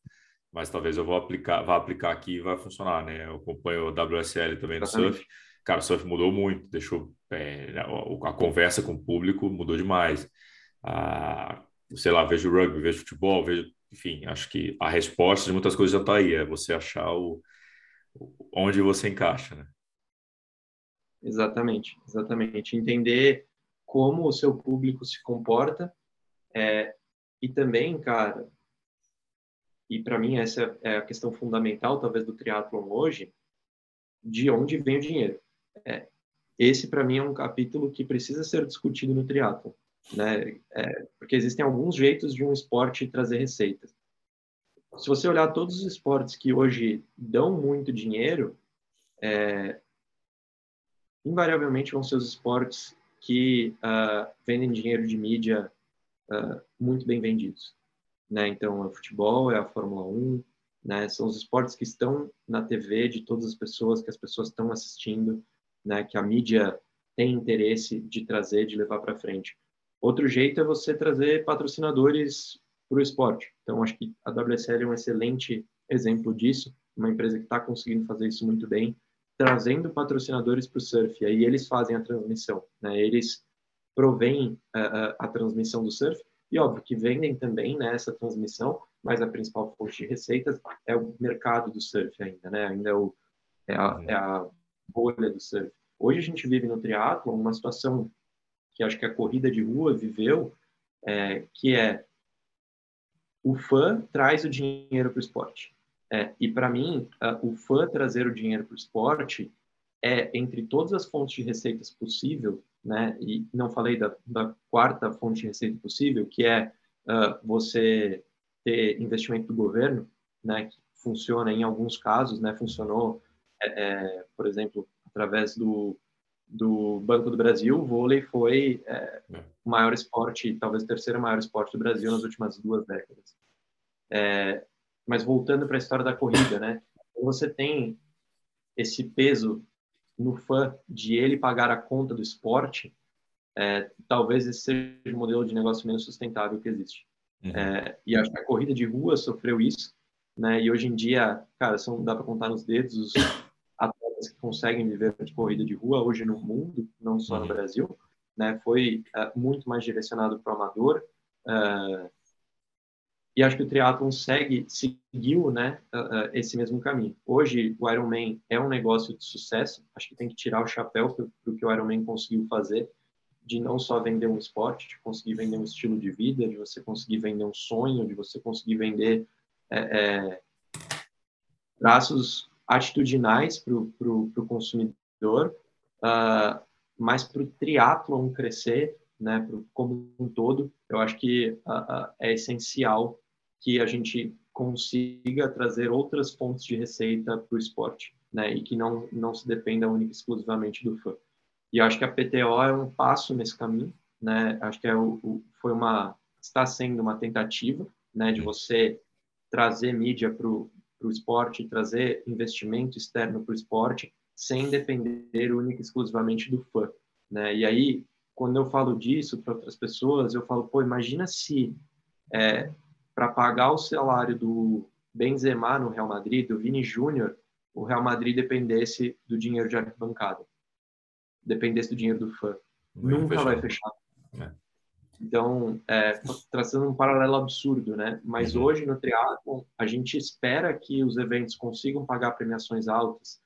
mas talvez eu vou aplicar, vá aplicar aqui e vai funcionar, né? Eu acompanho o WSL também no surf. Cara, o surf mudou muito, deixou é, a, a conversa com o público mudou demais. Ah, sei lá, vejo rugby, vejo futebol, vejo enfim, acho que a resposta de muitas coisas já está aí, é você achar o, onde você encaixa, né? Exatamente, exatamente. Entender como o seu público se comporta é, e também, cara, e para mim essa é a questão fundamental, talvez, do triatlon hoje, de onde vem o dinheiro. É, esse, para mim, é um capítulo que precisa ser discutido no triatlon né? É, porque existem alguns jeitos de um esporte trazer receitas. Se você olhar todos os esportes que hoje dão muito dinheiro, é, invariavelmente vão ser os esportes que uh, vendem dinheiro de mídia uh, muito bem vendidos. Né? Então, é o futebol, é a Fórmula 1, né? são os esportes que estão na TV de todas as pessoas, que as pessoas estão assistindo, né? que a mídia tem interesse de trazer, de levar para frente. Outro jeito é você trazer patrocinadores para o esporte. Então, acho que a WSL é um excelente exemplo disso, uma empresa que está conseguindo fazer isso muito bem, trazendo patrocinadores para o surf. E aí eles fazem a transmissão, né? Eles provêm a, a, a, transmissão do surf e, óbvio, que vendem também né, essa transmissão, mas a principal fonte de receitas é o mercado do surf ainda, né? Ainda é, o, é, a, é a bolha do surf. Hoje a gente vive no triatlo uma situação que acho que a corrida de rua viveu, é, que é o fã traz o dinheiro para o esporte. É, e para mim, o fã trazer o dinheiro para o esporte é entre todas as fontes de receitas possível, né? E não falei da, da quarta fonte de receita possível, que é uh, você ter investimento do governo, né? Que funciona em alguns casos, né? Funcionou, é, é, por exemplo, através do do Banco do Brasil, o vôlei foi é, é, o maior esporte, talvez o terceiro maior esporte do Brasil nas últimas duas décadas. É, mas voltando para a história da corrida, né? Você tem esse peso no fã de ele pagar a conta do esporte, é, talvez esse seja o modelo de negócio menos sustentável que existe. Uhum. É, e acho que a corrida de rua sofreu isso, né? E hoje em dia, cara, são, dá para contar nos dedos os que conseguem viver de corrida de rua hoje no mundo, não só no uhum. Brasil, né? Foi uh, muito mais direcionado para o amador. Uh, e acho que o triatlon segue, seguiu, né, uh, esse mesmo caminho. Hoje o Ironman é um negócio de sucesso. Acho que tem que tirar o chapéu para o que o Ironman conseguiu fazer, de não só vender um esporte, de conseguir vender um estilo de vida, de você conseguir vender um sonho, de você conseguir vender é, é, traços atitudinais para o consumidor, uh, mas para o triatlon crescer, né, pro, como um todo, eu acho que uh, uh, é essencial que a gente consiga trazer outras fontes de receita para o esporte, né, e que não, não se dependa única e exclusivamente do fã. E acho que a PTO é um passo nesse caminho, né, acho que é o, o foi uma, está sendo uma tentativa, né, de você trazer mídia para o para o esporte, trazer investimento externo para o esporte, sem depender única e exclusivamente do fã. Né? E aí, quando eu falo disso para outras pessoas, eu falo, pô, imagina se é, para pagar o salário do Benzema no Real Madrid, do Vini Júnior, o Real Madrid dependesse do dinheiro de arquibancada, dependesse do dinheiro do fã. Nunca fechar. vai fechar. Então, é, traçando um paralelo absurdo, né? Mas uhum. hoje no triatlon, a gente espera que os eventos consigam pagar premiações altas,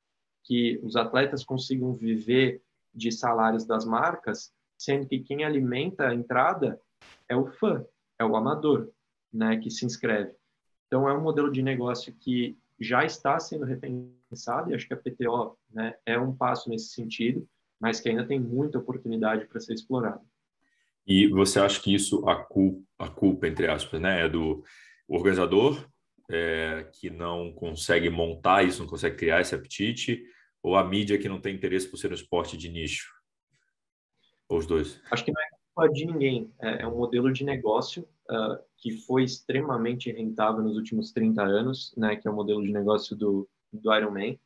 que os atletas consigam viver de salários das marcas, sendo que quem alimenta a entrada é o fã, é o amador, né, que se inscreve. Então, é um modelo de negócio que já está sendo repensado e acho que a PTO, né, é um passo nesse sentido, mas que ainda tem muita oportunidade para ser explorado. E você acha que isso, a culpa, a culpa entre aspas, né, é do organizador, é, que não consegue montar isso, não consegue criar esse apetite, ou a mídia que não tem interesse por ser um esporte de nicho? Ou os dois? Acho que não é culpa de ninguém. É, é um modelo de negócio uh, que foi extremamente rentável nos últimos 30 anos, né, que é o modelo de negócio do, do Ironman.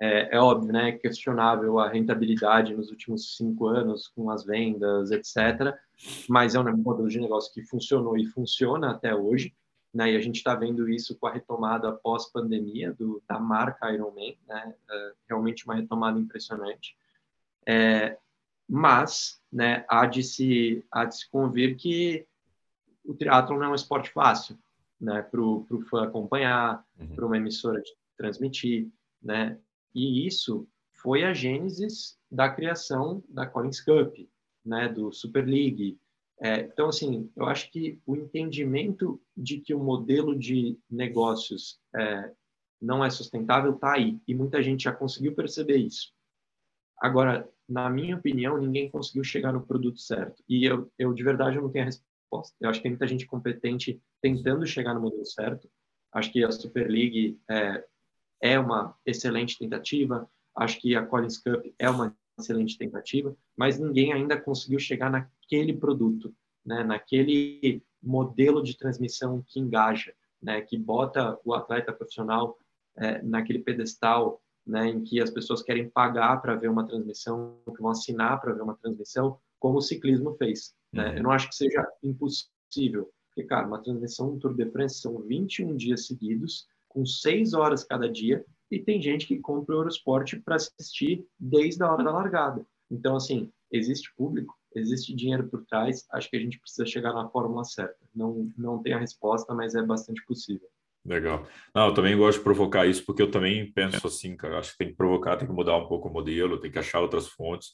É, é óbvio, né, é questionável a rentabilidade nos últimos cinco anos com as vendas, etc. Mas é um modelo de negócio que funcionou e funciona até hoje né? E a gente está vendo isso com a retomada pós-pandemia da marca Ironman, né? É realmente uma retomada impressionante. É, mas, né, há de se há de se convir que o triatlo não é um esporte fácil, né, para o fã acompanhar, uhum. para uma emissora transmitir, né? E isso foi a gênesis da criação da Collins Cup, né, do Super League, é, então, assim, eu acho que o entendimento de que o modelo de negócios é, não é sustentável está aí, e muita gente já conseguiu perceber isso. Agora, na minha opinião, ninguém conseguiu chegar no produto certo. E eu, eu de verdade, eu não tenho a resposta. Eu acho que tem muita gente competente tentando chegar no modelo certo. Acho que a Super League é, é uma excelente tentativa. Acho que a Collins Cup é uma excelente tentativa, mas ninguém ainda conseguiu chegar naquele produto, né, naquele modelo de transmissão que engaja, né, que bota o atleta profissional é, naquele pedestal, né, em que as pessoas querem pagar para ver uma transmissão, que vão assinar para ver uma transmissão, como o ciclismo fez. Né? Uhum. Eu não acho que seja impossível, porque, cara, uma transmissão do Tour de France são 21 dias seguidos, com 6 horas cada dia, e tem gente que compra o Eurosport para assistir desde a hora da largada. Então, assim, existe público, existe dinheiro por trás, acho que a gente precisa chegar na fórmula certa. Não, não tem a resposta, mas é bastante possível. Legal. Não, eu também gosto de provocar isso, porque eu também penso assim, cara, acho que tem que provocar, tem que mudar um pouco o modelo, tem que achar outras fontes,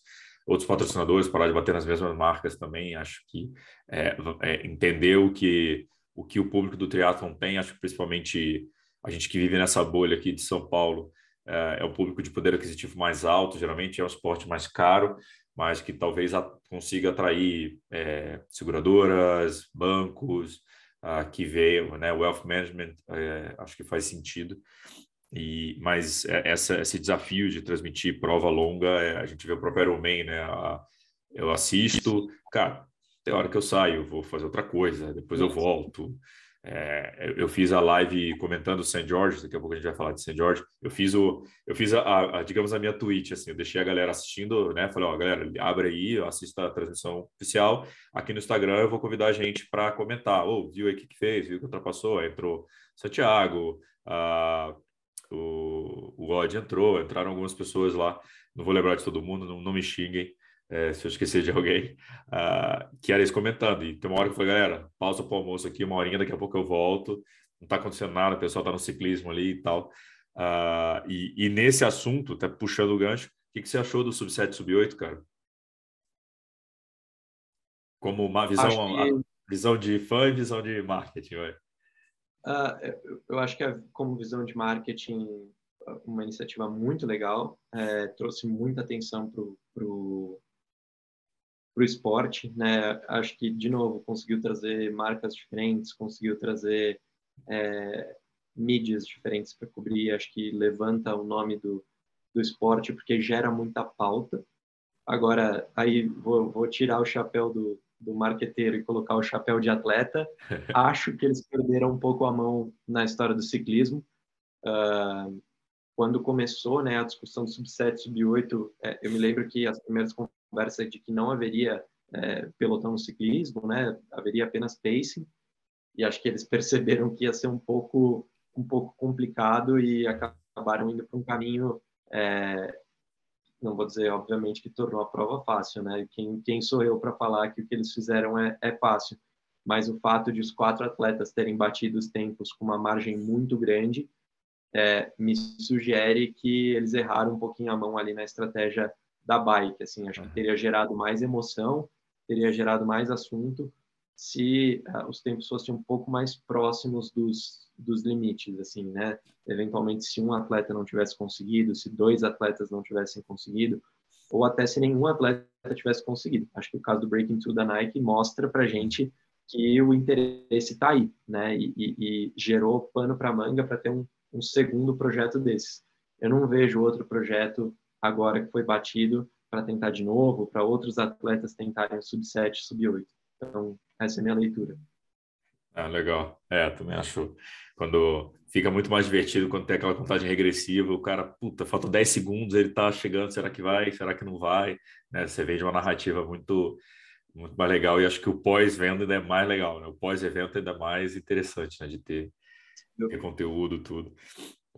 outros patrocinadores, parar de bater nas mesmas marcas também, acho que é, é, entender o que, o que o público do triatlon tem, acho que principalmente a gente que vive nessa bolha aqui de São Paulo é, é o público de poder aquisitivo mais alto, geralmente é um esporte mais caro, mas que talvez consiga atrair é, seguradoras, bancos, que veio, né, wealth management, é, acho que faz sentido. E, mas é, essa, esse desafio de transmitir prova longa, é, a gente vê o próprio Ironman, né? A, eu assisto, cara, tem hora que eu saio, vou fazer outra coisa, depois eu volto. É, eu fiz a live comentando o St. George, daqui a pouco a gente vai falar de St. George. Eu fiz o, eu fiz a, a, digamos a minha tweet assim, eu deixei a galera assistindo, né? Falei, ó, galera, abre aí, assista a transmissão oficial. Aqui no Instagram eu vou convidar a gente para comentar. Ou oh, viu aí o que, que fez, viu que ultrapassou, entrou Santiago, a, o, o God entrou, entraram algumas pessoas lá. Não vou lembrar de todo mundo, não, não me xinguem é, se eu esquecer de alguém, uh, que era isso comentando. E tem uma hora que eu falei, galera, pausa para o almoço aqui, uma horinha, daqui a pouco eu volto. Não está acontecendo nada, o pessoal está no ciclismo ali e tal. Uh, e, e, nesse assunto, até puxando o gancho, o que, que você achou do Sub-7 Sub-8, cara? Como uma visão, que... visão de fã e visão de marketing, vai. Uh, eu acho que é, como visão de marketing, uma iniciativa muito legal, é, trouxe muita atenção para o para o esporte, né? Acho que de novo conseguiu trazer marcas diferentes, conseguiu trazer é, mídias diferentes para cobrir. Acho que levanta o nome do, do esporte porque gera muita pauta. Agora, aí vou, vou tirar o chapéu do, do marqueteiro e colocar o chapéu de atleta. Acho que eles perderam um pouco a mão na história do ciclismo. Uh, quando começou né, a discussão do sub-7, sub-8, é, eu me lembro que as primeiras conversa de que não haveria é, pelotão no ciclismo, né? Haveria apenas pacing. E acho que eles perceberam que ia ser um pouco um pouco complicado e acabaram indo para um caminho é, não vou dizer obviamente que tornou a prova fácil, né? Quem quem sou eu para falar que o que eles fizeram é, é fácil? Mas o fato de os quatro atletas terem batido os tempos com uma margem muito grande é, me sugere que eles erraram um pouquinho a mão ali na estratégia da bike, assim, acho que teria gerado mais emoção, teria gerado mais assunto se uh, os tempos fossem um pouco mais próximos dos, dos limites, assim, né? Eventualmente, se um atleta não tivesse conseguido, se dois atletas não tivessem conseguido, ou até se nenhum atleta tivesse conseguido. Acho que o caso do Breaking Two da Nike mostra para gente que o interesse está aí, né? E, e, e gerou pano para manga para ter um, um, segundo projeto desses. Eu não vejo outro projeto agora que foi batido para tentar de novo, para outros atletas tentarem sub-7, sub-8. Então, essa é a minha leitura. Ah, legal. É, também acho quando fica muito mais divertido quando tem aquela contagem regressiva, o cara, puta, falta 10 segundos, ele tá chegando, será que vai? Será que não vai? Né? Você vê de uma narrativa muito muito mais legal e acho que o pós-venda ainda é mais legal, né? O pós-evento ainda mais interessante, né? De ter, ter conteúdo, tudo.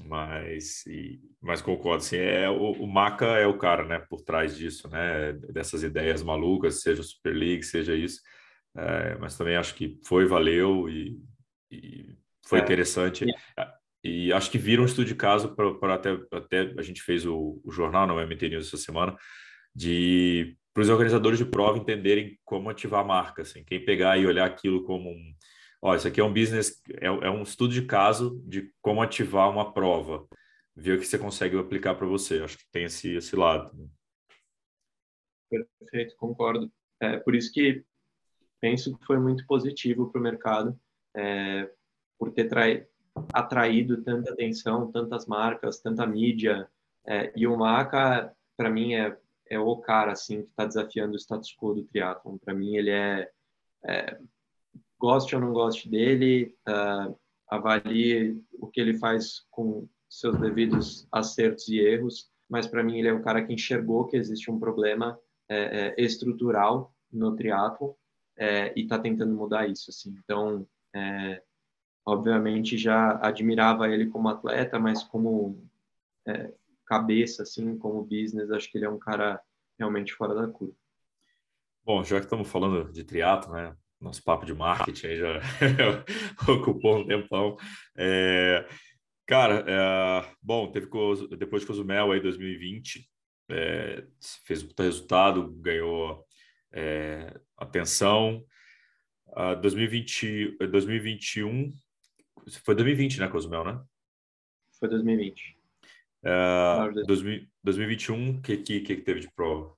Mas, e, mas concordo, assim, é, o, o Maca é o cara, né? Por trás disso, né? Dessas ideias malucas, seja o Super League, seja isso. É, mas também acho que foi, valeu e, e foi é. interessante. E acho que vira um estudo de caso para até, até a gente fez o, o jornal no MT News essa semana, de para os organizadores de prova entenderem como ativar a marca. Assim. Quem pegar e olhar aquilo como um. Ó, isso aqui é um business, é, é um estudo de caso de como ativar uma prova. Ver o que você consegue aplicar para você. Acho que tem esse, esse lado. Perfeito, concordo. É, por isso que penso que foi muito positivo para o mercado, é, por ter trai, atraído tanta atenção, tantas marcas, tanta mídia. É, e o Maca, para mim, é é o cara assim que está desafiando o status quo do triatlon. Para mim, ele é, é, goste ou não goste dele, uh, avalie o que ele faz com seus devidos acertos e erros. Mas para mim, ele é o cara que enxergou que existe um problema é, é, estrutural no triatlon é, e está tentando mudar isso. Assim. Então, é, obviamente, já admirava ele como atleta, mas como é, cabeça, assim, como business, acho que ele é um cara realmente fora da curva. Bom, já que estamos falando de triatlo, né? Nosso papo de marketing aí já ocupou um tempão. É, cara, é, bom, teve depois de Cozumel aí 2020, é, fez o resultado, ganhou é, atenção. Uh, 2020, 2021, foi 2020, né, Cozumel, né? Foi 2020. Uh, 2021, o que, que, que teve de prova?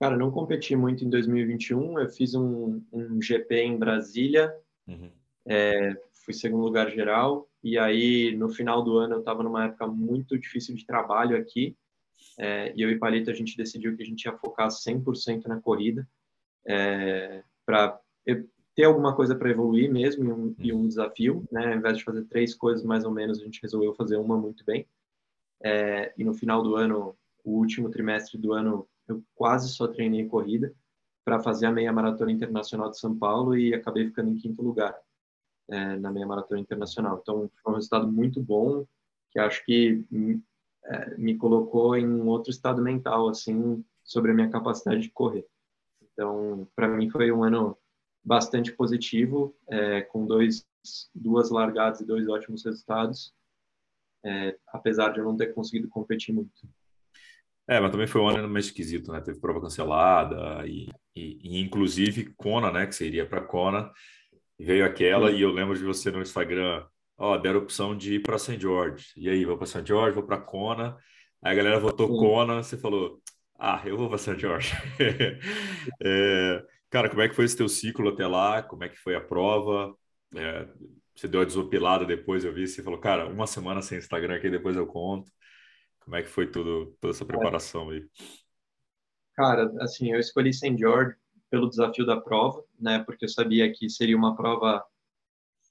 Cara, não competi muito em 2021. Eu fiz um, um GP em Brasília, uhum. é, fui segundo lugar geral. E aí, no final do ano, eu estava numa época muito difícil de trabalho aqui. É, e eu e Palito, a gente decidiu que a gente ia focar 100% na corrida, é, para ter alguma coisa para evoluir mesmo e um, e um, desafio. Né? Ao invés de fazer três coisas mais ou menos, a gente resolveu fazer uma muito bem. É, e no final do ano, o último trimestre do ano, eu quase só treinei corrida para fazer a meia maratona internacional de São Paulo e acabei ficando em quinto lugar é, na meia maratona internacional. Então, foi um resultado muito bom que acho que é, me colocou em um outro estado mental, assim, sobre a minha capacidade de correr. Então, para mim foi um ano bastante positivo, é, com dois, duas largadas e dois ótimos resultados é, apesar de eu não ter conseguido competir muito. É, mas também foi um ano meio esquisito, né? Teve prova cancelada e, e, e inclusive Kona, né? Que você iria para Kona, veio aquela e eu lembro de você no Instagram, ó, deram a opção de ir para St. George. E aí, vou para St. George, vou para Kona. Aí a galera votou Sim. Kona, você falou, ah, eu vou para St. George. é, cara, como é que foi esse teu ciclo até lá? Como é que foi a prova? É, você deu a desopilada depois, eu vi, você falou, cara, uma semana sem Instagram aqui, depois eu conto. Como é que foi tudo, toda essa preparação aí? Cara, assim, eu escolhi St. George pelo desafio da prova, né? Porque eu sabia que seria uma prova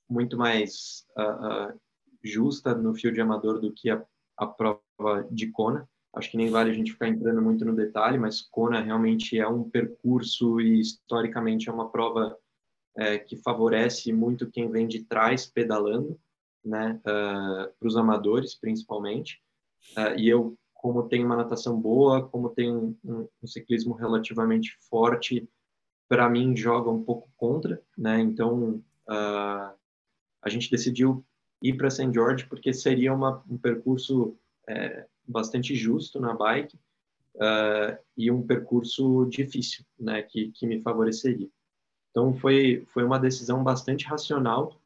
muito mais uh, uh, justa no fio de amador do que a, a prova de Kona. Acho que nem vale a gente ficar entrando muito no detalhe, mas Kona realmente é um percurso e historicamente é uma prova é, que favorece muito quem vem de trás pedalando, né, uh, ah, para os amadores principalmente. Uh, e eu, como tenho uma natação boa, como tenho um, um ciclismo relativamente forte, para mim joga um pouco contra, né? Então uh, a gente decidiu ir para St. George porque seria uma, um percurso é, bastante justo na bike uh, e um percurso difícil, né? Que, que me favoreceria. Então foi foi uma decisão bastante racional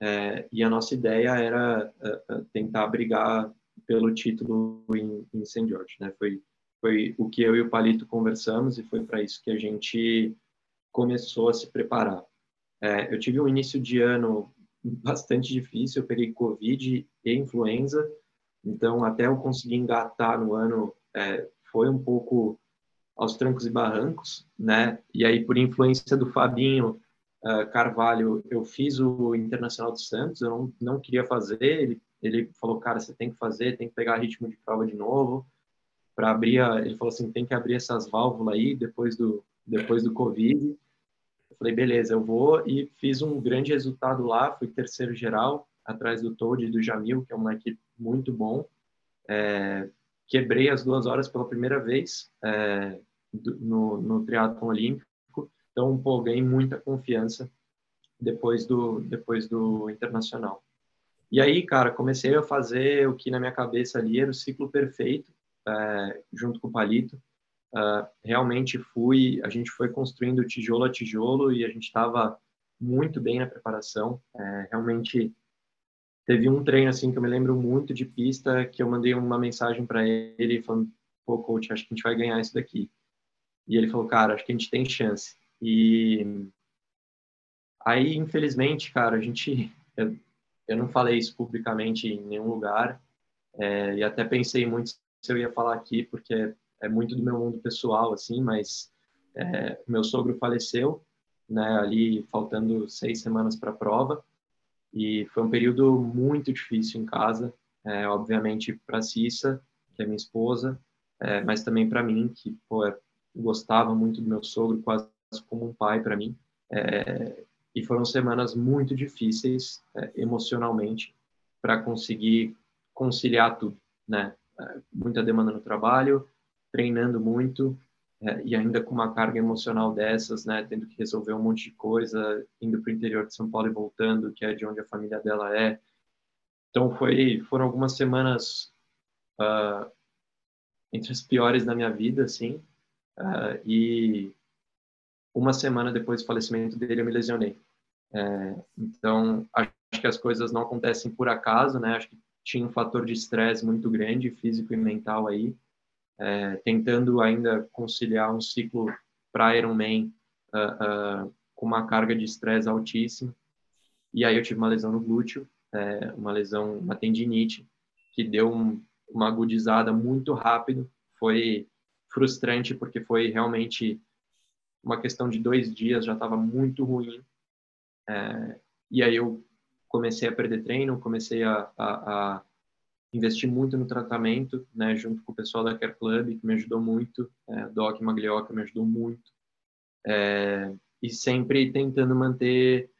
é, e a nossa ideia era uh, tentar brigar pelo título em, em St. George, né? Foi foi o que eu e o Palito conversamos e foi para isso que a gente começou a se preparar. É, eu tive um início de ano bastante difícil, eu peguei Covid e influenza, então até eu conseguir engatar no ano é, foi um pouco aos trancos e barrancos, né? E aí, por influência do Fabinho uh, Carvalho, eu fiz o Internacional de Santos, eu não, não queria fazer, ele, ele falou, cara, você tem que fazer, tem que pegar ritmo de prova de novo, para abrir, a, ele falou assim, tem que abrir essas válvulas aí depois do, depois do Covid, eu falei, beleza, eu vou e fiz um grande resultado lá, fui terceiro geral, atrás do Toad e do Jamil, que é uma equipe muito bom. É, quebrei as duas horas pela primeira vez é, no, no triatlon olímpico, então, pô, ganhei muita confiança depois do, depois do internacional. E aí, cara, comecei a fazer o que na minha cabeça ali era o ciclo perfeito, é, junto com o Palito. Uh, realmente fui, a gente foi construindo tijolo a tijolo e a gente estava muito bem na preparação. É, realmente teve um treino assim que eu me lembro muito de pista que eu mandei uma mensagem para ele falando, pô, coach, acho que a gente vai ganhar isso daqui. E ele falou, cara, acho que a gente tem chance. E aí, infelizmente, cara, a gente, eu, não falei isso publicamente em nenhum lugar é, e até pensei muito se eu ia falar aqui porque é muito do meu mundo pessoal, assim, mas é, meu sogro faleceu, né, ali faltando seis semanas para a prova, e foi um período muito difícil em casa, é, obviamente para Cissa, que é minha esposa, é, mas também para mim, que pô, gostava muito do meu sogro, quase como um pai para mim. É, e foram semanas muito difíceis é, emocionalmente para conseguir conciliar tudo, né? É, muita demanda no trabalho, treinando muito é, e ainda com uma carga emocional dessas, né, tendo que resolver um monte de coisa, indo para o interior de São Paulo e voltando, que é de onde a família dela é. Então foi, foram algumas semanas uh, entre as piores da minha vida, assim, uh, e uma semana depois do falecimento dele eu me lesionei. É, então acho que as coisas não acontecem por acaso, né? Acho que tinha um fator de estresse muito grande, físico e mental aí é, tentando ainda conciliar um ciclo para Ironman uh, uh, com uma carga de estresse altíssima. E aí eu tive uma lesão no glúteo, é, uma lesão, uma tendinite, que deu um, uma agudizada muito rápido. Foi frustrante porque foi realmente uma questão de dois dias, já estava muito ruim. É, e aí eu comecei a perder treino, comecei a, a, a investi muito no tratamento, né, junto com o pessoal da Care Club, que me ajudou muito, é, Doc Maglioca me ajudou muito, é, e sempre tentando manter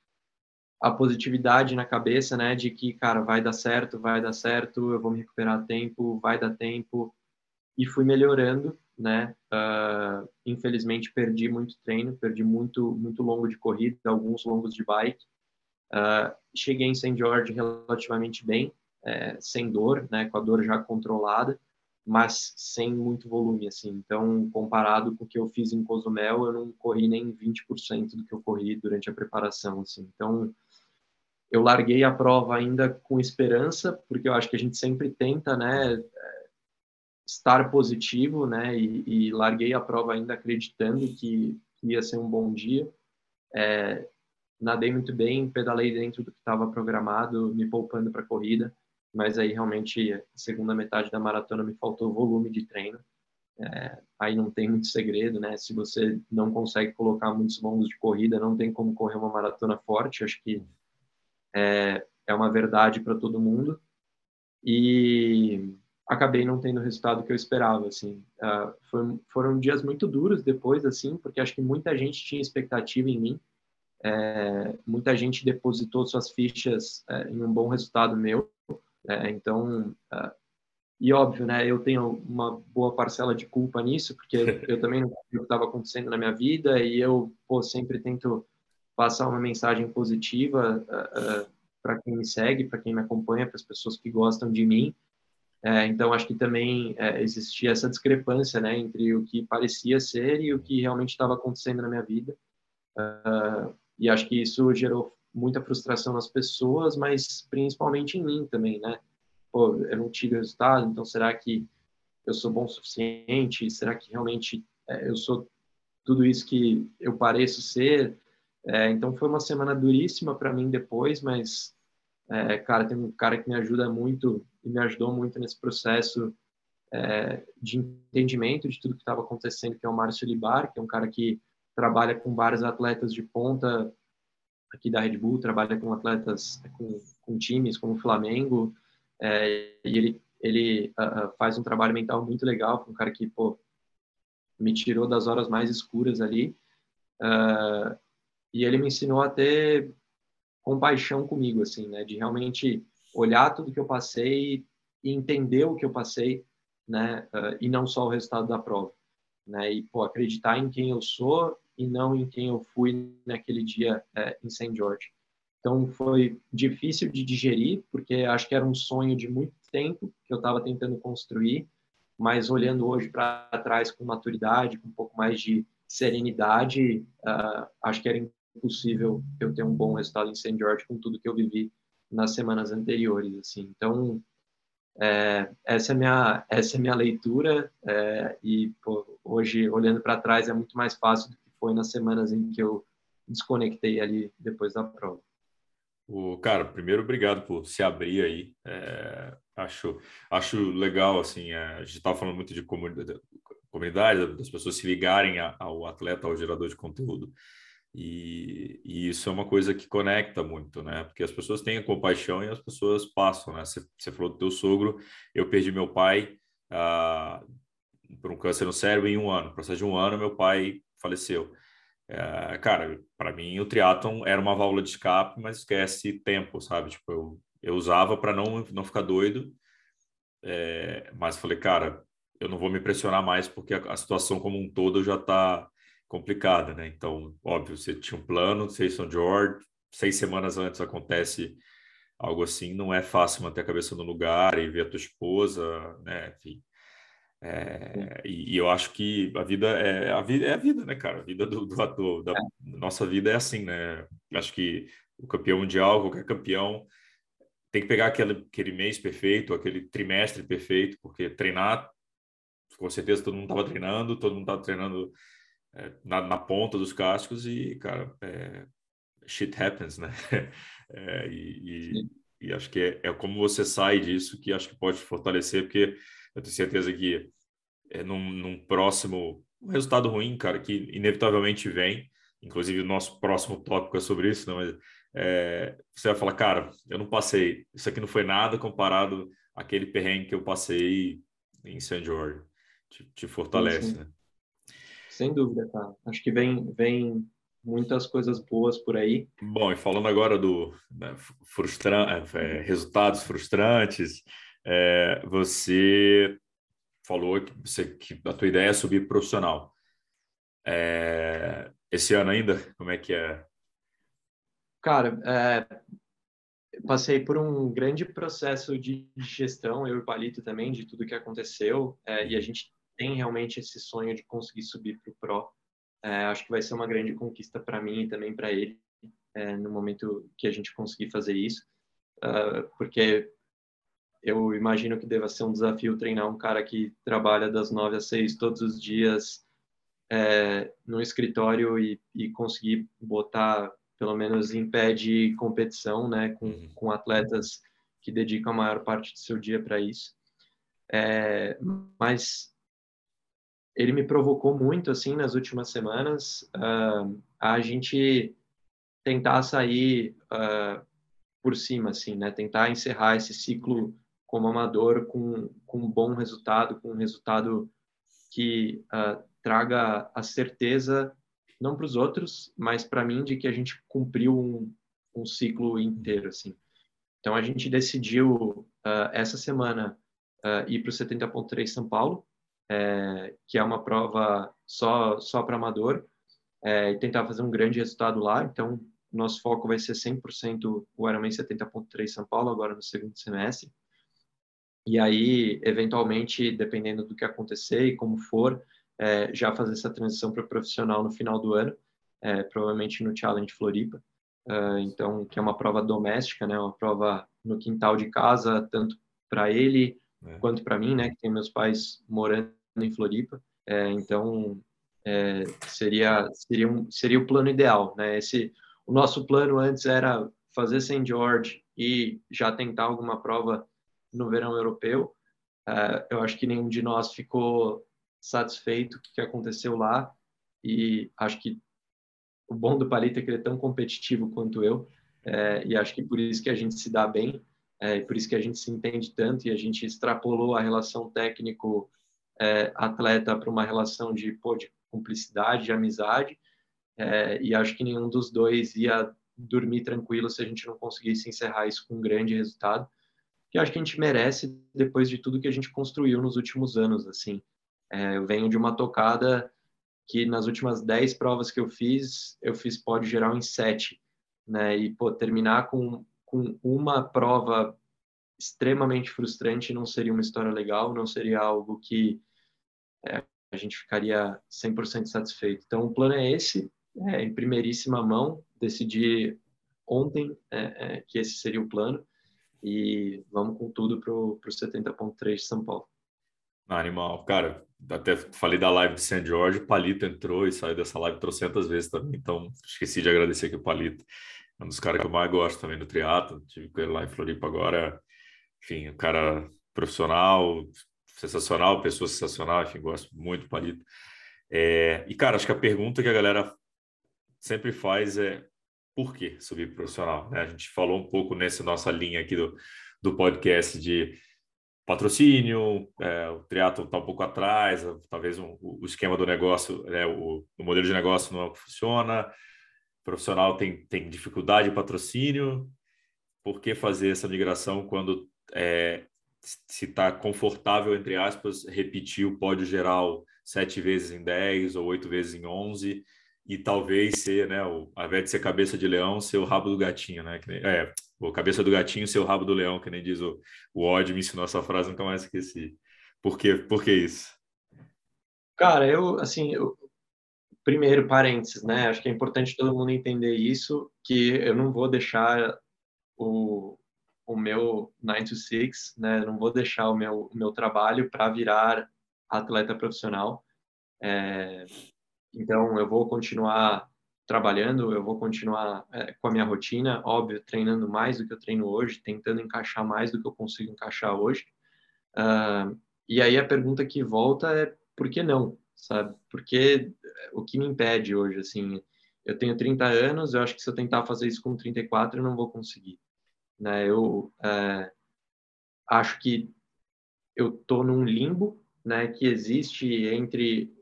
a positividade na cabeça, né, de que, cara, vai dar certo, vai dar certo, eu vou me recuperar a tempo, vai dar tempo, e fui melhorando, né, uh, infelizmente perdi muito treino, perdi muito, muito longo de corrida, alguns longos de bike, uh, cheguei em St. George relativamente bem, é, sem dor, né, com a dor já controlada, mas sem muito volume, assim. Então, comparado com o que eu fiz em Cozumel, eu não corri nem 20% do que eu corri durante a preparação, assim. Então, eu larguei a prova ainda com esperança, porque eu acho que a gente sempre tenta, né, estar positivo, né, e, e larguei a prova ainda acreditando que, ia ser um bom dia. É, nadei muito bem, pedalei dentro do que estava programado, me poupando para a corrida mas aí realmente a segunda metade da maratona me faltou volume de treino. É, aí não tem muito segredo, né? Se você não consegue colocar muitos longos de corrida, não tem como correr uma maratona forte. Acho que é, é uma verdade para todo mundo. E acabei não tendo o resultado que eu esperava, assim. Uh, foi, foram dias muito duros depois, assim, porque acho que muita gente tinha expectativa em mim. É, muita gente depositou suas fichas é, em um bom resultado meu é, então, uh, e óbvio, né, eu tenho uma boa parcela de culpa nisso, porque eu também não sabia o que estava acontecendo na minha vida e eu pô, sempre tento passar uma mensagem positiva uh, uh, para quem me segue, para quem me acompanha, para as pessoas que gostam de mim. É, então, acho que também é, existia essa discrepância né, entre o que parecia ser e o que realmente estava acontecendo na minha vida. Uh, e acho que isso gerou muita frustração nas pessoas, mas principalmente em mim também, né? Pô, eu não tive resultado, então será que eu sou bom o suficiente? Será que realmente é, eu sou tudo isso que eu pareço ser? É, então foi uma semana duríssima para mim depois, mas é, cara, tem um cara que me ajuda muito e me ajudou muito nesse processo é, de entendimento de tudo que estava acontecendo, que é o Márcio Libar, que é um cara que trabalha com vários atletas de ponta aqui da Red Bull, trabalha com atletas, com, com times como o Flamengo, é, e ele, ele uh, faz um trabalho mental muito legal, um cara que, pô, me tirou das horas mais escuras ali, uh, e ele me ensinou a ter compaixão comigo, assim, né, de realmente olhar tudo que eu passei e entender o que eu passei, né, uh, e não só o resultado da prova, né, e, pô, acreditar em quem eu sou e não em quem eu fui naquele dia é, em St. George. Então foi difícil de digerir, porque acho que era um sonho de muito tempo que eu estava tentando construir, mas olhando hoje para trás com maturidade, com um pouco mais de serenidade, uh, acho que era impossível eu ter um bom resultado em St. George com tudo que eu vivi nas semanas anteriores, assim. Então é, essa é minha essa é minha leitura é, e pô, hoje olhando para trás é muito mais fácil do foi nas semanas em que eu desconectei ali depois da prova. O cara, primeiro obrigado por se abrir aí. É, acho acho legal assim. É, a gente estava falando muito de comunidade, das pessoas se ligarem ao atleta, ao gerador de conteúdo. E, e, isso é uma coisa que conecta muito, né? Porque as pessoas têm a compaixão e as pessoas passam, né? Você, falou do teu sogro, eu perdi meu pai ah, por um câncer no cérebro em um ano. No processo de um ano, meu pai faleceu. É, cara, para mim o triatlon era uma válvula de escape, mas esquece tempo, sabe? Tipo, eu, eu usava para não, não ficar doido, é, mas falei, cara, eu não vou me pressionar mais porque a, a situação como um todo já está complicada, né? Então, óbvio, você tinha um plano, você São George, seis semanas antes acontece algo assim, não é fácil manter a cabeça no lugar e ver a tua esposa, né? Enfim, é, e, e, eu acho que a vida é a vida, é a vida né, cara? A vida do, do ator, da é. nossa vida é assim, né? Acho que o campeão mundial, qualquer campeão, tem que pegar aquele, aquele mês perfeito, aquele trimestre perfeito, porque treinar, com certeza todo mundo estava treinando, todo mundo estava treinando é, na, na, ponta dos cascos e, cara, é, shit happens, né? É, e, e, e, acho que é, é como você sai disso que acho que pode fortalecer, porque eu tenho certeza que é, num, num próximo um resultado ruim, cara, que inevitavelmente vem. Inclusive, o nosso próximo tópico é sobre isso, não, né, mas é, você vai falar, cara, eu não passei, isso aqui não foi nada comparado àquele perrengue que eu passei em St. George. Te, te fortalece, sim, sim. né? Sem dúvida, cara. Acho que vem, vem muitas coisas boas por aí. Bom, e falando agora do né, frustran é, resultados frustrantes, é, você falou que, você, que a tua ideia é subir profissional. É, esse ano ainda, como é que é? Cara, é, passei por um grande processo de gestão, eu e o Palito também, de tudo que aconteceu, é, e a gente tem realmente esse sonho de conseguir subir para o Pro. É, acho que vai ser uma grande conquista para mim e também para ele, é, no momento que a gente conseguir fazer isso, uh, porque eu imagino que deva ser um desafio treinar um cara que trabalha das nove às seis todos os dias é, no escritório e, e, conseguir botar pelo menos em pé de competição, né, com, uhum. com atletas que dedicam a maior parte do seu dia para isso. É, mas ele me provocou muito assim nas últimas semanas uh, a gente tentar sair uh, por cima assim né tentar encerrar esse ciclo como amador com, com um bom resultado, com um resultado que uh, traga a certeza, não para os outros, mas para mim, de que a gente cumpriu um, um ciclo inteiro. Assim. Então, a gente decidiu essa semana ir para o 70.3 São Paulo, é, que é uma prova só, só para amador, é, e tentar fazer um grande resultado lá. Então, nosso foco vai ser 100% o Ironman 70.3 São Paulo, agora no segundo semestre. E aí, eventualmente, dependendo do que acontecer e como for, é, já fazer essa transição para profissional no final do ano, é, provavelmente no Challenge Floripa. Uh, então, que é uma prova doméstica, né, uma prova no quintal de casa, tanto para ele é. quanto para mim, né, que tem meus pais morando em Floripa. É, então, é, seria seria um, seria o plano ideal, né? Esse o nosso plano antes era fazer St. George e já tentar alguma prova no verão europeu. Uh, eu acho que nenhum de nós ficou satisfeito com o que aconteceu lá e acho que o bom do Palito é que ele é tão competitivo quanto eu é, e acho que por isso que a gente se dá bem é, por isso que a gente se entende tanto e a gente extrapolou a relação técnico é, atleta para uma relação de, pô, de cumplicidade, de amizade é, e acho que nenhum dos dois ia dormir tranquilo se a gente não conseguisse encerrar isso com um grande resultado que acho que a gente merece depois de tudo que a gente construiu nos últimos anos assim é, eu venho de uma tocada que nas últimas 10 provas que eu fiz, eu fiz pódio geral em 7, né? E pô, terminar com, com uma prova extremamente frustrante não seria uma história legal, não seria algo que é, a gente ficaria 100% satisfeito. Então, o plano é esse, é, em primeiríssima mão, decidi ontem é, é que esse seria o plano e vamos com tudo para o 70.3 de São Paulo. Animal. Cara, até falei da live de San Jorge, Palito entrou e saiu dessa live trocentas vezes também, então esqueci de agradecer aqui o Palito. É um dos caras que eu mais gosto também do triatlo, tive com ele lá em Floripa agora. Enfim, um cara profissional, sensacional, pessoa sensacional, enfim, gosto muito do Palito. É, e, cara, acho que a pergunta que a galera sempre faz é por que subir profissional? Né? A gente falou um pouco nessa nossa linha aqui do, do podcast de patrocínio, é, o triatlo está um pouco atrás, talvez um, o esquema do negócio, né, o, o, modelo de negócio não funciona, o profissional tem, tem dificuldade de patrocínio, por que fazer essa migração quando é, se está confortável, entre aspas, repetir o pódio geral sete vezes em dez ou oito vezes em onze e talvez ser, né, o, ao invés de ser cabeça de leão, ser o rabo do gatinho, né? Nem, é, o cabeça do gatinho, ser o rabo do leão, que nem diz o, o Odd, me ensinou essa frase, nunca mais esqueci. Por quê? Por que isso? Cara, eu, assim, eu, primeiro, parênteses, né? Acho que é importante todo mundo entender isso, que eu não vou deixar o, o meu 9 to 6, né? não vou deixar o meu, o meu trabalho para virar atleta profissional. É, então, eu vou continuar trabalhando, eu vou continuar é, com a minha rotina, óbvio, treinando mais do que eu treino hoje, tentando encaixar mais do que eu consigo encaixar hoje. Uh, e aí a pergunta que volta é por que não, sabe? Porque o que me impede hoje, assim, eu tenho 30 anos, eu acho que se eu tentar fazer isso com 34 eu não vou conseguir, né? Eu é, acho que eu tô num limbo, né, que existe entre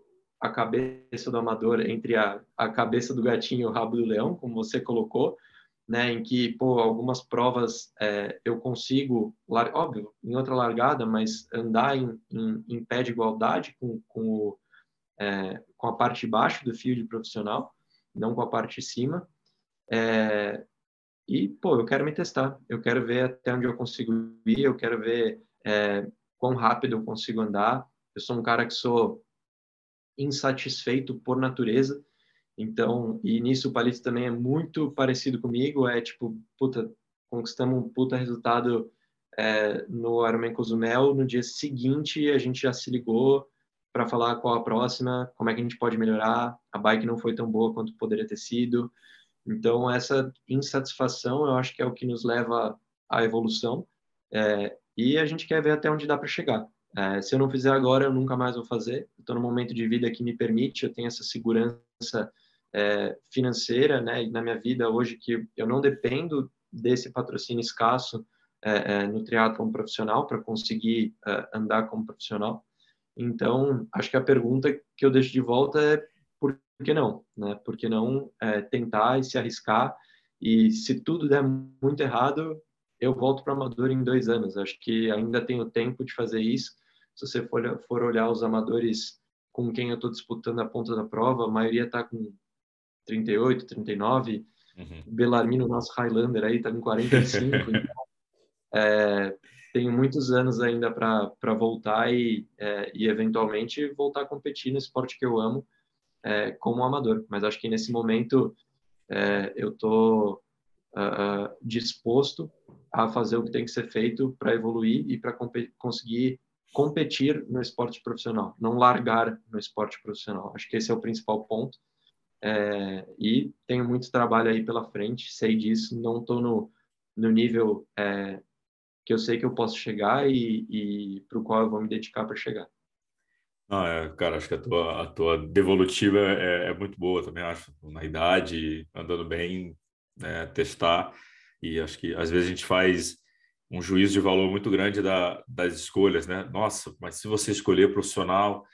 a cabeça do amador entre a, a cabeça do gatinho e o rabo do leão, como você colocou, né, em que, pô, algumas provas é, eu consigo, óbvio, em outra largada, mas andar em, em, em pé de igualdade com, com, o, é, com a parte de baixo do fio de profissional, não com a parte de cima. É, e, pô, eu quero me testar, eu quero ver até onde eu consigo ir, eu quero ver é, quão rápido eu consigo andar. Eu sou um cara que sou insatisfeito por natureza. Então, e nisso o Palito também é muito parecido comigo, é tipo, puta, conquistamos um puta resultado é, no Ironman Cozumel, no dia seguinte a gente já se ligou para falar qual a próxima, como é que a gente pode melhorar, a bike não foi tão boa quanto poderia ter sido. Então, essa insatisfação eu acho que é o que nos leva à evolução é, e a gente quer ver até onde dá para chegar. É, se eu não fizer agora, eu nunca mais vou fazer. Estou num momento de vida que me permite, eu tenho essa segurança é, financeira né, na minha vida hoje, que eu não dependo desse patrocínio escasso é, é no triatlon profissional para conseguir é, andar como profissional. Então, acho que a pergunta que eu deixo de volta é por que não? Né? Por que não é, tentar e se arriscar? E se tudo der muito errado, eu volto para amador em dois anos. Acho que ainda tenho tempo de fazer isso se você for, for olhar os amadores com quem eu estou disputando a ponta da prova, a maioria está com 38, 39. Uhum. Belarmino, nosso Highlander, aí está com 45. então, é, tenho muitos anos ainda para voltar e, é, e, eventualmente, voltar a competir no esporte que eu amo é, como amador. Mas acho que nesse momento é, eu estou uh, disposto a fazer o que tem que ser feito para evoluir e para conseguir competir no esporte profissional, não largar no esporte profissional. Acho que esse é o principal ponto. É, e tenho muito trabalho aí pela frente, sei disso, não estou no, no nível é, que eu sei que eu posso chegar e, e para o qual eu vou me dedicar para chegar. Não, é, cara, acho que a tua, a tua devolutiva é, é muito boa também, acho, na idade, andando bem, né, testar, e acho que às vezes a gente faz um juízo de valor muito grande da, das escolhas, né? Nossa, mas se você escolher profissional,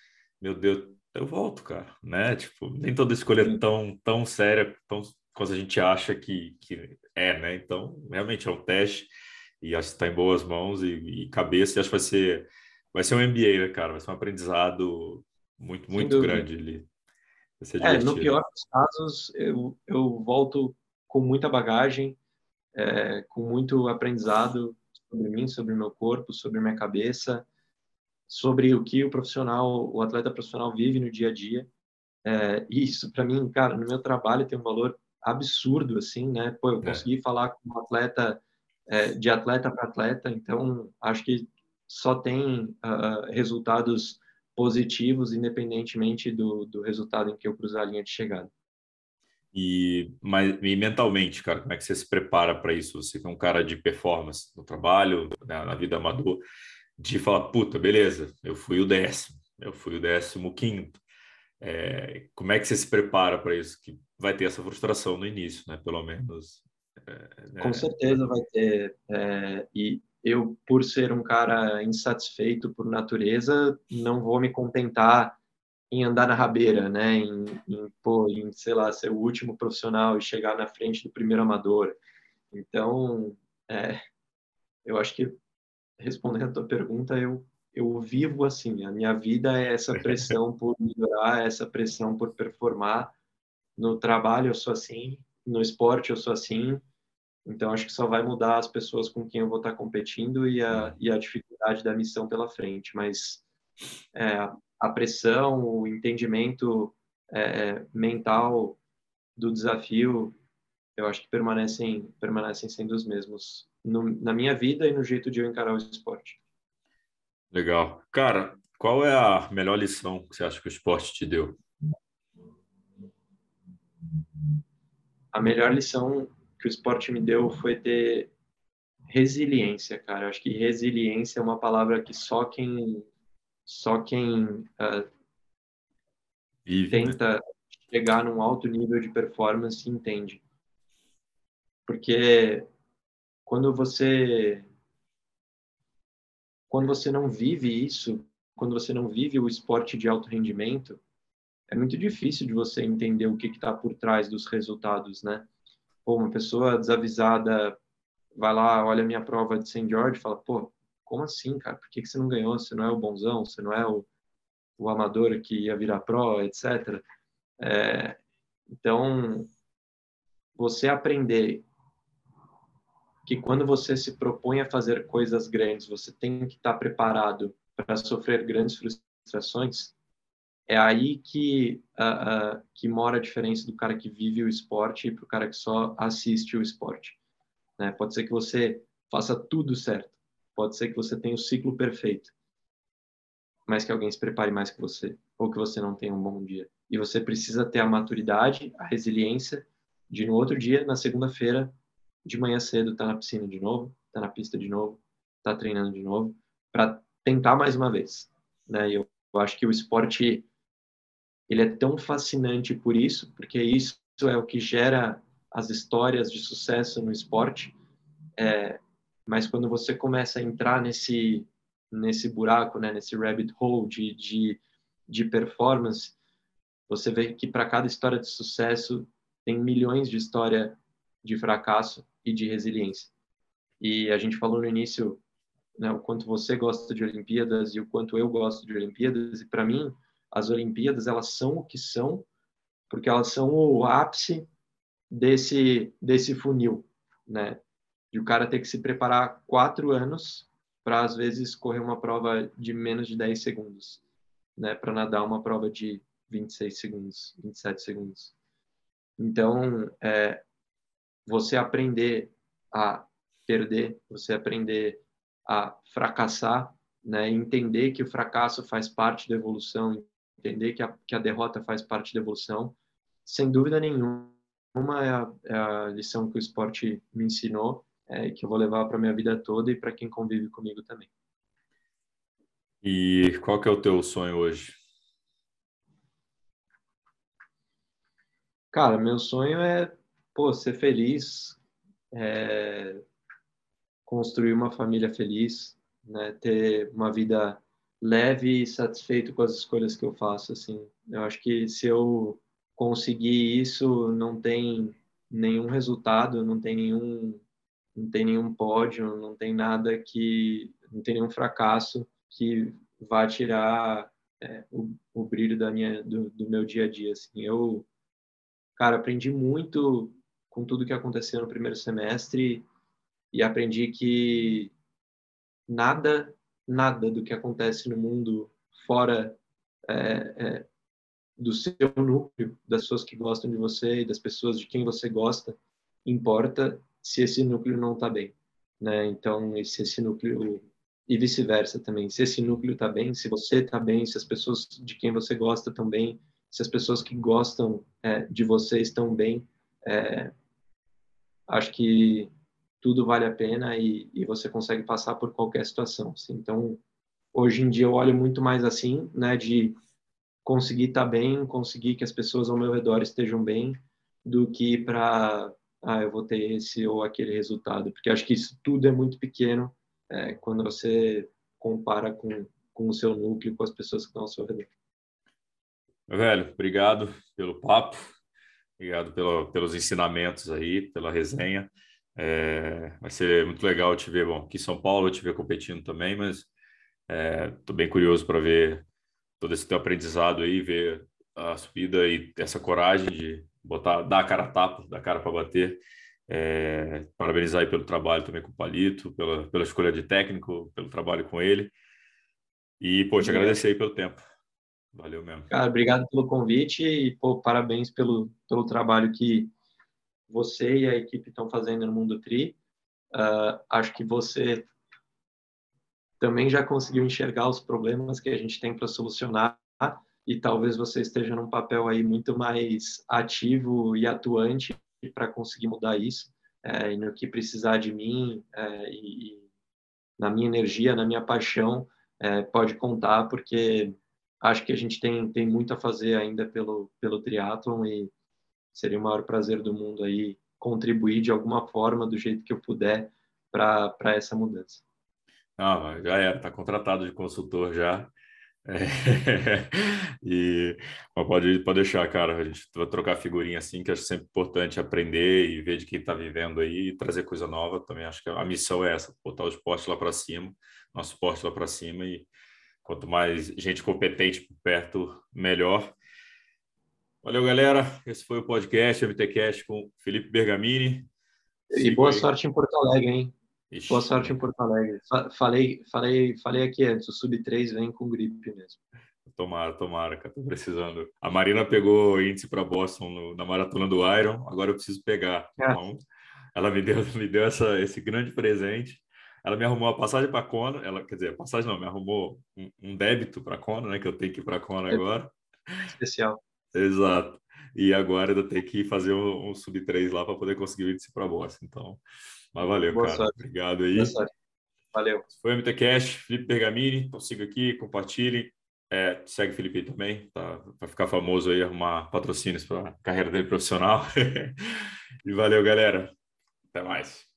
meu Deus, eu volto, cara, né? Tipo, nem toda escolha é tão, tão séria, tão quanto a gente acha que, que é, né? Então, realmente é um teste e acho que está em boas mãos e, e cabeça, e acho que vai ser, vai ser um MBA, né, cara? Vai ser um aprendizado muito, muito grande ali. É, no pior dos casos, eu, eu volto com muita bagagem, é, com muito aprendizado sobre mim, sobre meu corpo, sobre minha cabeça, sobre o que o profissional, o atleta profissional vive no dia a dia. É, isso, para mim, cara, no meu trabalho tem um valor absurdo, assim, né? Pô, eu é. consegui falar com um atleta, é, de atleta para atleta, então acho que só tem uh, resultados positivos, independentemente do, do resultado em que eu cruzar a linha de chegada. E, mas, e mentalmente, cara, como é que você se prepara para isso? Você que é um cara de performance no trabalho, né, na vida amador, de falar, puta, beleza, eu fui o décimo, eu fui o décimo quinto. É, como é que você se prepara para isso? Que vai ter essa frustração no início, né? Pelo menos. É, né? Com certeza vai ter. É, e eu, por ser um cara insatisfeito por natureza, não vou me contentar em andar na rabeira, né? Em, em, pô, em, sei lá, ser o último profissional e chegar na frente do primeiro amador. Então, é, eu acho que, respondendo a tua pergunta, eu, eu vivo assim. A minha vida é essa pressão por melhorar, essa pressão por performar. No trabalho eu sou assim, no esporte eu sou assim. Então, acho que só vai mudar as pessoas com quem eu vou estar competindo e a, e a dificuldade da missão pela frente. Mas é, a pressão, o entendimento é, mental do desafio, eu acho que permanecem permanecem sendo os mesmos no, na minha vida e no jeito de eu encarar o esporte. Legal. Cara, qual é a melhor lição que você acha que o esporte te deu? A melhor lição que o esporte me deu foi ter resiliência, cara. Eu acho que resiliência é uma palavra que só quem só quem uh, Vive, tenta né? chegar num alto nível de performance entende. Porque quando você quando você não vive isso, quando você não vive o esporte de alto rendimento, é muito difícil de você entender o que está por trás dos resultados, né? Pô, uma pessoa desavisada vai lá, olha a minha prova de St. George e fala, pô, como assim, cara? Por que, que você não ganhou? Você não é o bonzão? Você não é o, o amador que ia virar pro, etc. É, então, você aprender que quando você se propõe a fazer coisas grandes, você tem que estar preparado para sofrer grandes frustrações, é aí que, uh, uh, que mora a diferença do cara que vive o esporte e para o cara que só assiste o esporte. Né? Pode ser que você faça tudo certo, Pode ser que você tenha o ciclo perfeito, mas que alguém se prepare mais que você, ou que você não tenha um bom dia. E você precisa ter a maturidade, a resiliência de no outro dia, na segunda-feira, de manhã cedo, tá na piscina de novo, tá na pista de novo, tá treinando de novo, para tentar mais uma vez. Né? E eu, eu acho que o esporte ele é tão fascinante por isso, porque isso é o que gera as histórias de sucesso no esporte. É, mas quando você começa a entrar nesse nesse buraco, né, nesse rabbit hole de, de, de performance, você vê que para cada história de sucesso tem milhões de história de fracasso e de resiliência. E a gente falou no início né, o quanto você gosta de Olimpíadas e o quanto eu gosto de Olimpíadas. E para mim, as Olimpíadas elas são o que são, porque elas são o ápice desse desse funil, né? de o cara ter que se preparar quatro anos para às vezes correr uma prova de menos de 10 segundos, né, para nadar uma prova de 26 segundos, 27 segundos. Então, é, você aprender a perder, você aprender a fracassar, né? entender que o fracasso faz parte da evolução, entender que a, que a derrota faz parte da evolução, sem dúvida nenhuma é a, é a lição que o esporte me ensinou é, que eu vou levar para minha vida toda e para quem convive comigo também. E qual que é o teu sonho hoje? Cara, meu sonho é pô, ser feliz, é, construir uma família feliz, né, ter uma vida leve e satisfeito com as escolhas que eu faço, assim. Eu acho que se eu conseguir isso, não tem nenhum resultado, não tem nenhum não tem nenhum pódio, não tem nada que não tem nenhum fracasso que vá tirar é, o, o, brilho da minha do, do, meu dia a dia assim. Eu cara, aprendi muito com tudo que aconteceu no primeiro semestre e aprendi que nada, nada do que acontece no mundo fora é, é, do seu núcleo, das pessoas que gostam de você e das pessoas de quem você gosta, importa se esse núcleo não está bem, né? Então, se esse núcleo e vice-versa também, se esse núcleo está bem, se você está bem, se as pessoas de quem você gosta estão bem, se as pessoas que gostam é, de você estão bem, é, acho que tudo vale a pena e, e, você consegue passar por qualquer situação. Assim. Então, hoje em dia eu olho muito mais assim, né, de conseguir estar tá bem, conseguir que as pessoas ao meu redor estejam bem, do que para ah, eu vou ter esse ou aquele resultado, porque acho que isso tudo é muito pequeno é, quando você compara com, com o seu núcleo, com as pessoas que estão ao seu redor. Velho, obrigado pelo papo. Obrigado pelo, pelos ensinamentos aí, pela resenha. É, vai ser muito legal te ver, bom, aqui em São Paulo te ver competindo também, mas estou é, bem curioso para ver todo esse teu aprendizado aí, ver a subida e essa coragem de botar, dar a cara a tapa, dar a cara para bater. É, parabenizar aí pelo trabalho também com o Palito, pela, pela escolha de técnico, pelo trabalho com ele. E, pô, te agradecer aí pelo tempo. Valeu mesmo. Cara, obrigado pelo convite e pô, parabéns pelo, pelo trabalho que você e a equipe estão fazendo no Mundo Tri. Uh, acho que você também já conseguiu enxergar os problemas que a gente tem para solucionar e talvez você esteja num papel aí muito mais ativo e atuante para conseguir mudar isso. É, e no que precisar de mim é, e, e, na minha energia, na minha paixão, é, pode contar, porque acho que a gente tem, tem muito a fazer ainda pelo, pelo triatlon e seria o maior prazer do mundo aí contribuir de alguma forma, do jeito que eu puder, para essa mudança. Ah, já era, está contratado de consultor já. É, e pode, pode deixar, cara. A gente vai trocar figurinha assim, que acho sempre importante aprender e ver de quem está vivendo aí e trazer coisa nova. Também acho que a missão é essa: botar o esporte lá para cima, nosso esporte lá para cima e Quanto mais gente competente por perto, melhor. Valeu, galera. Esse foi o podcast MTCast com Felipe Bergamini. E Siga boa aí. sorte em Porto Alegre, hein? Ixi. Boa sorte em Porto Alegre. Falei, falei, falei aqui antes, o Sub-3 vem com gripe mesmo. Tomara, tomara, cara, tô precisando. A Marina pegou índice para Boston no, na maratona do Iron, agora eu preciso pegar. É. Então, ela me deu, me deu essa, esse grande presente. Ela me arrumou a passagem para Kona, ela, quer dizer, passagem não, me arrumou um, um débito para Kona, né, que eu tenho que ir para Kona agora. Especial. Exato. E agora eu tenho que fazer um, um sub 3 lá para poder conseguir o índice para Boston. Então, mas valeu, Boa cara. Sorte. Obrigado aí. Valeu. Foi o MT Cash, Felipe Bergamini. Então siga aqui, compartilhe. É, segue o Felipe aí também, tá? Para ficar famoso aí, arrumar patrocínios para a carreira dele profissional. e valeu, galera. Até mais.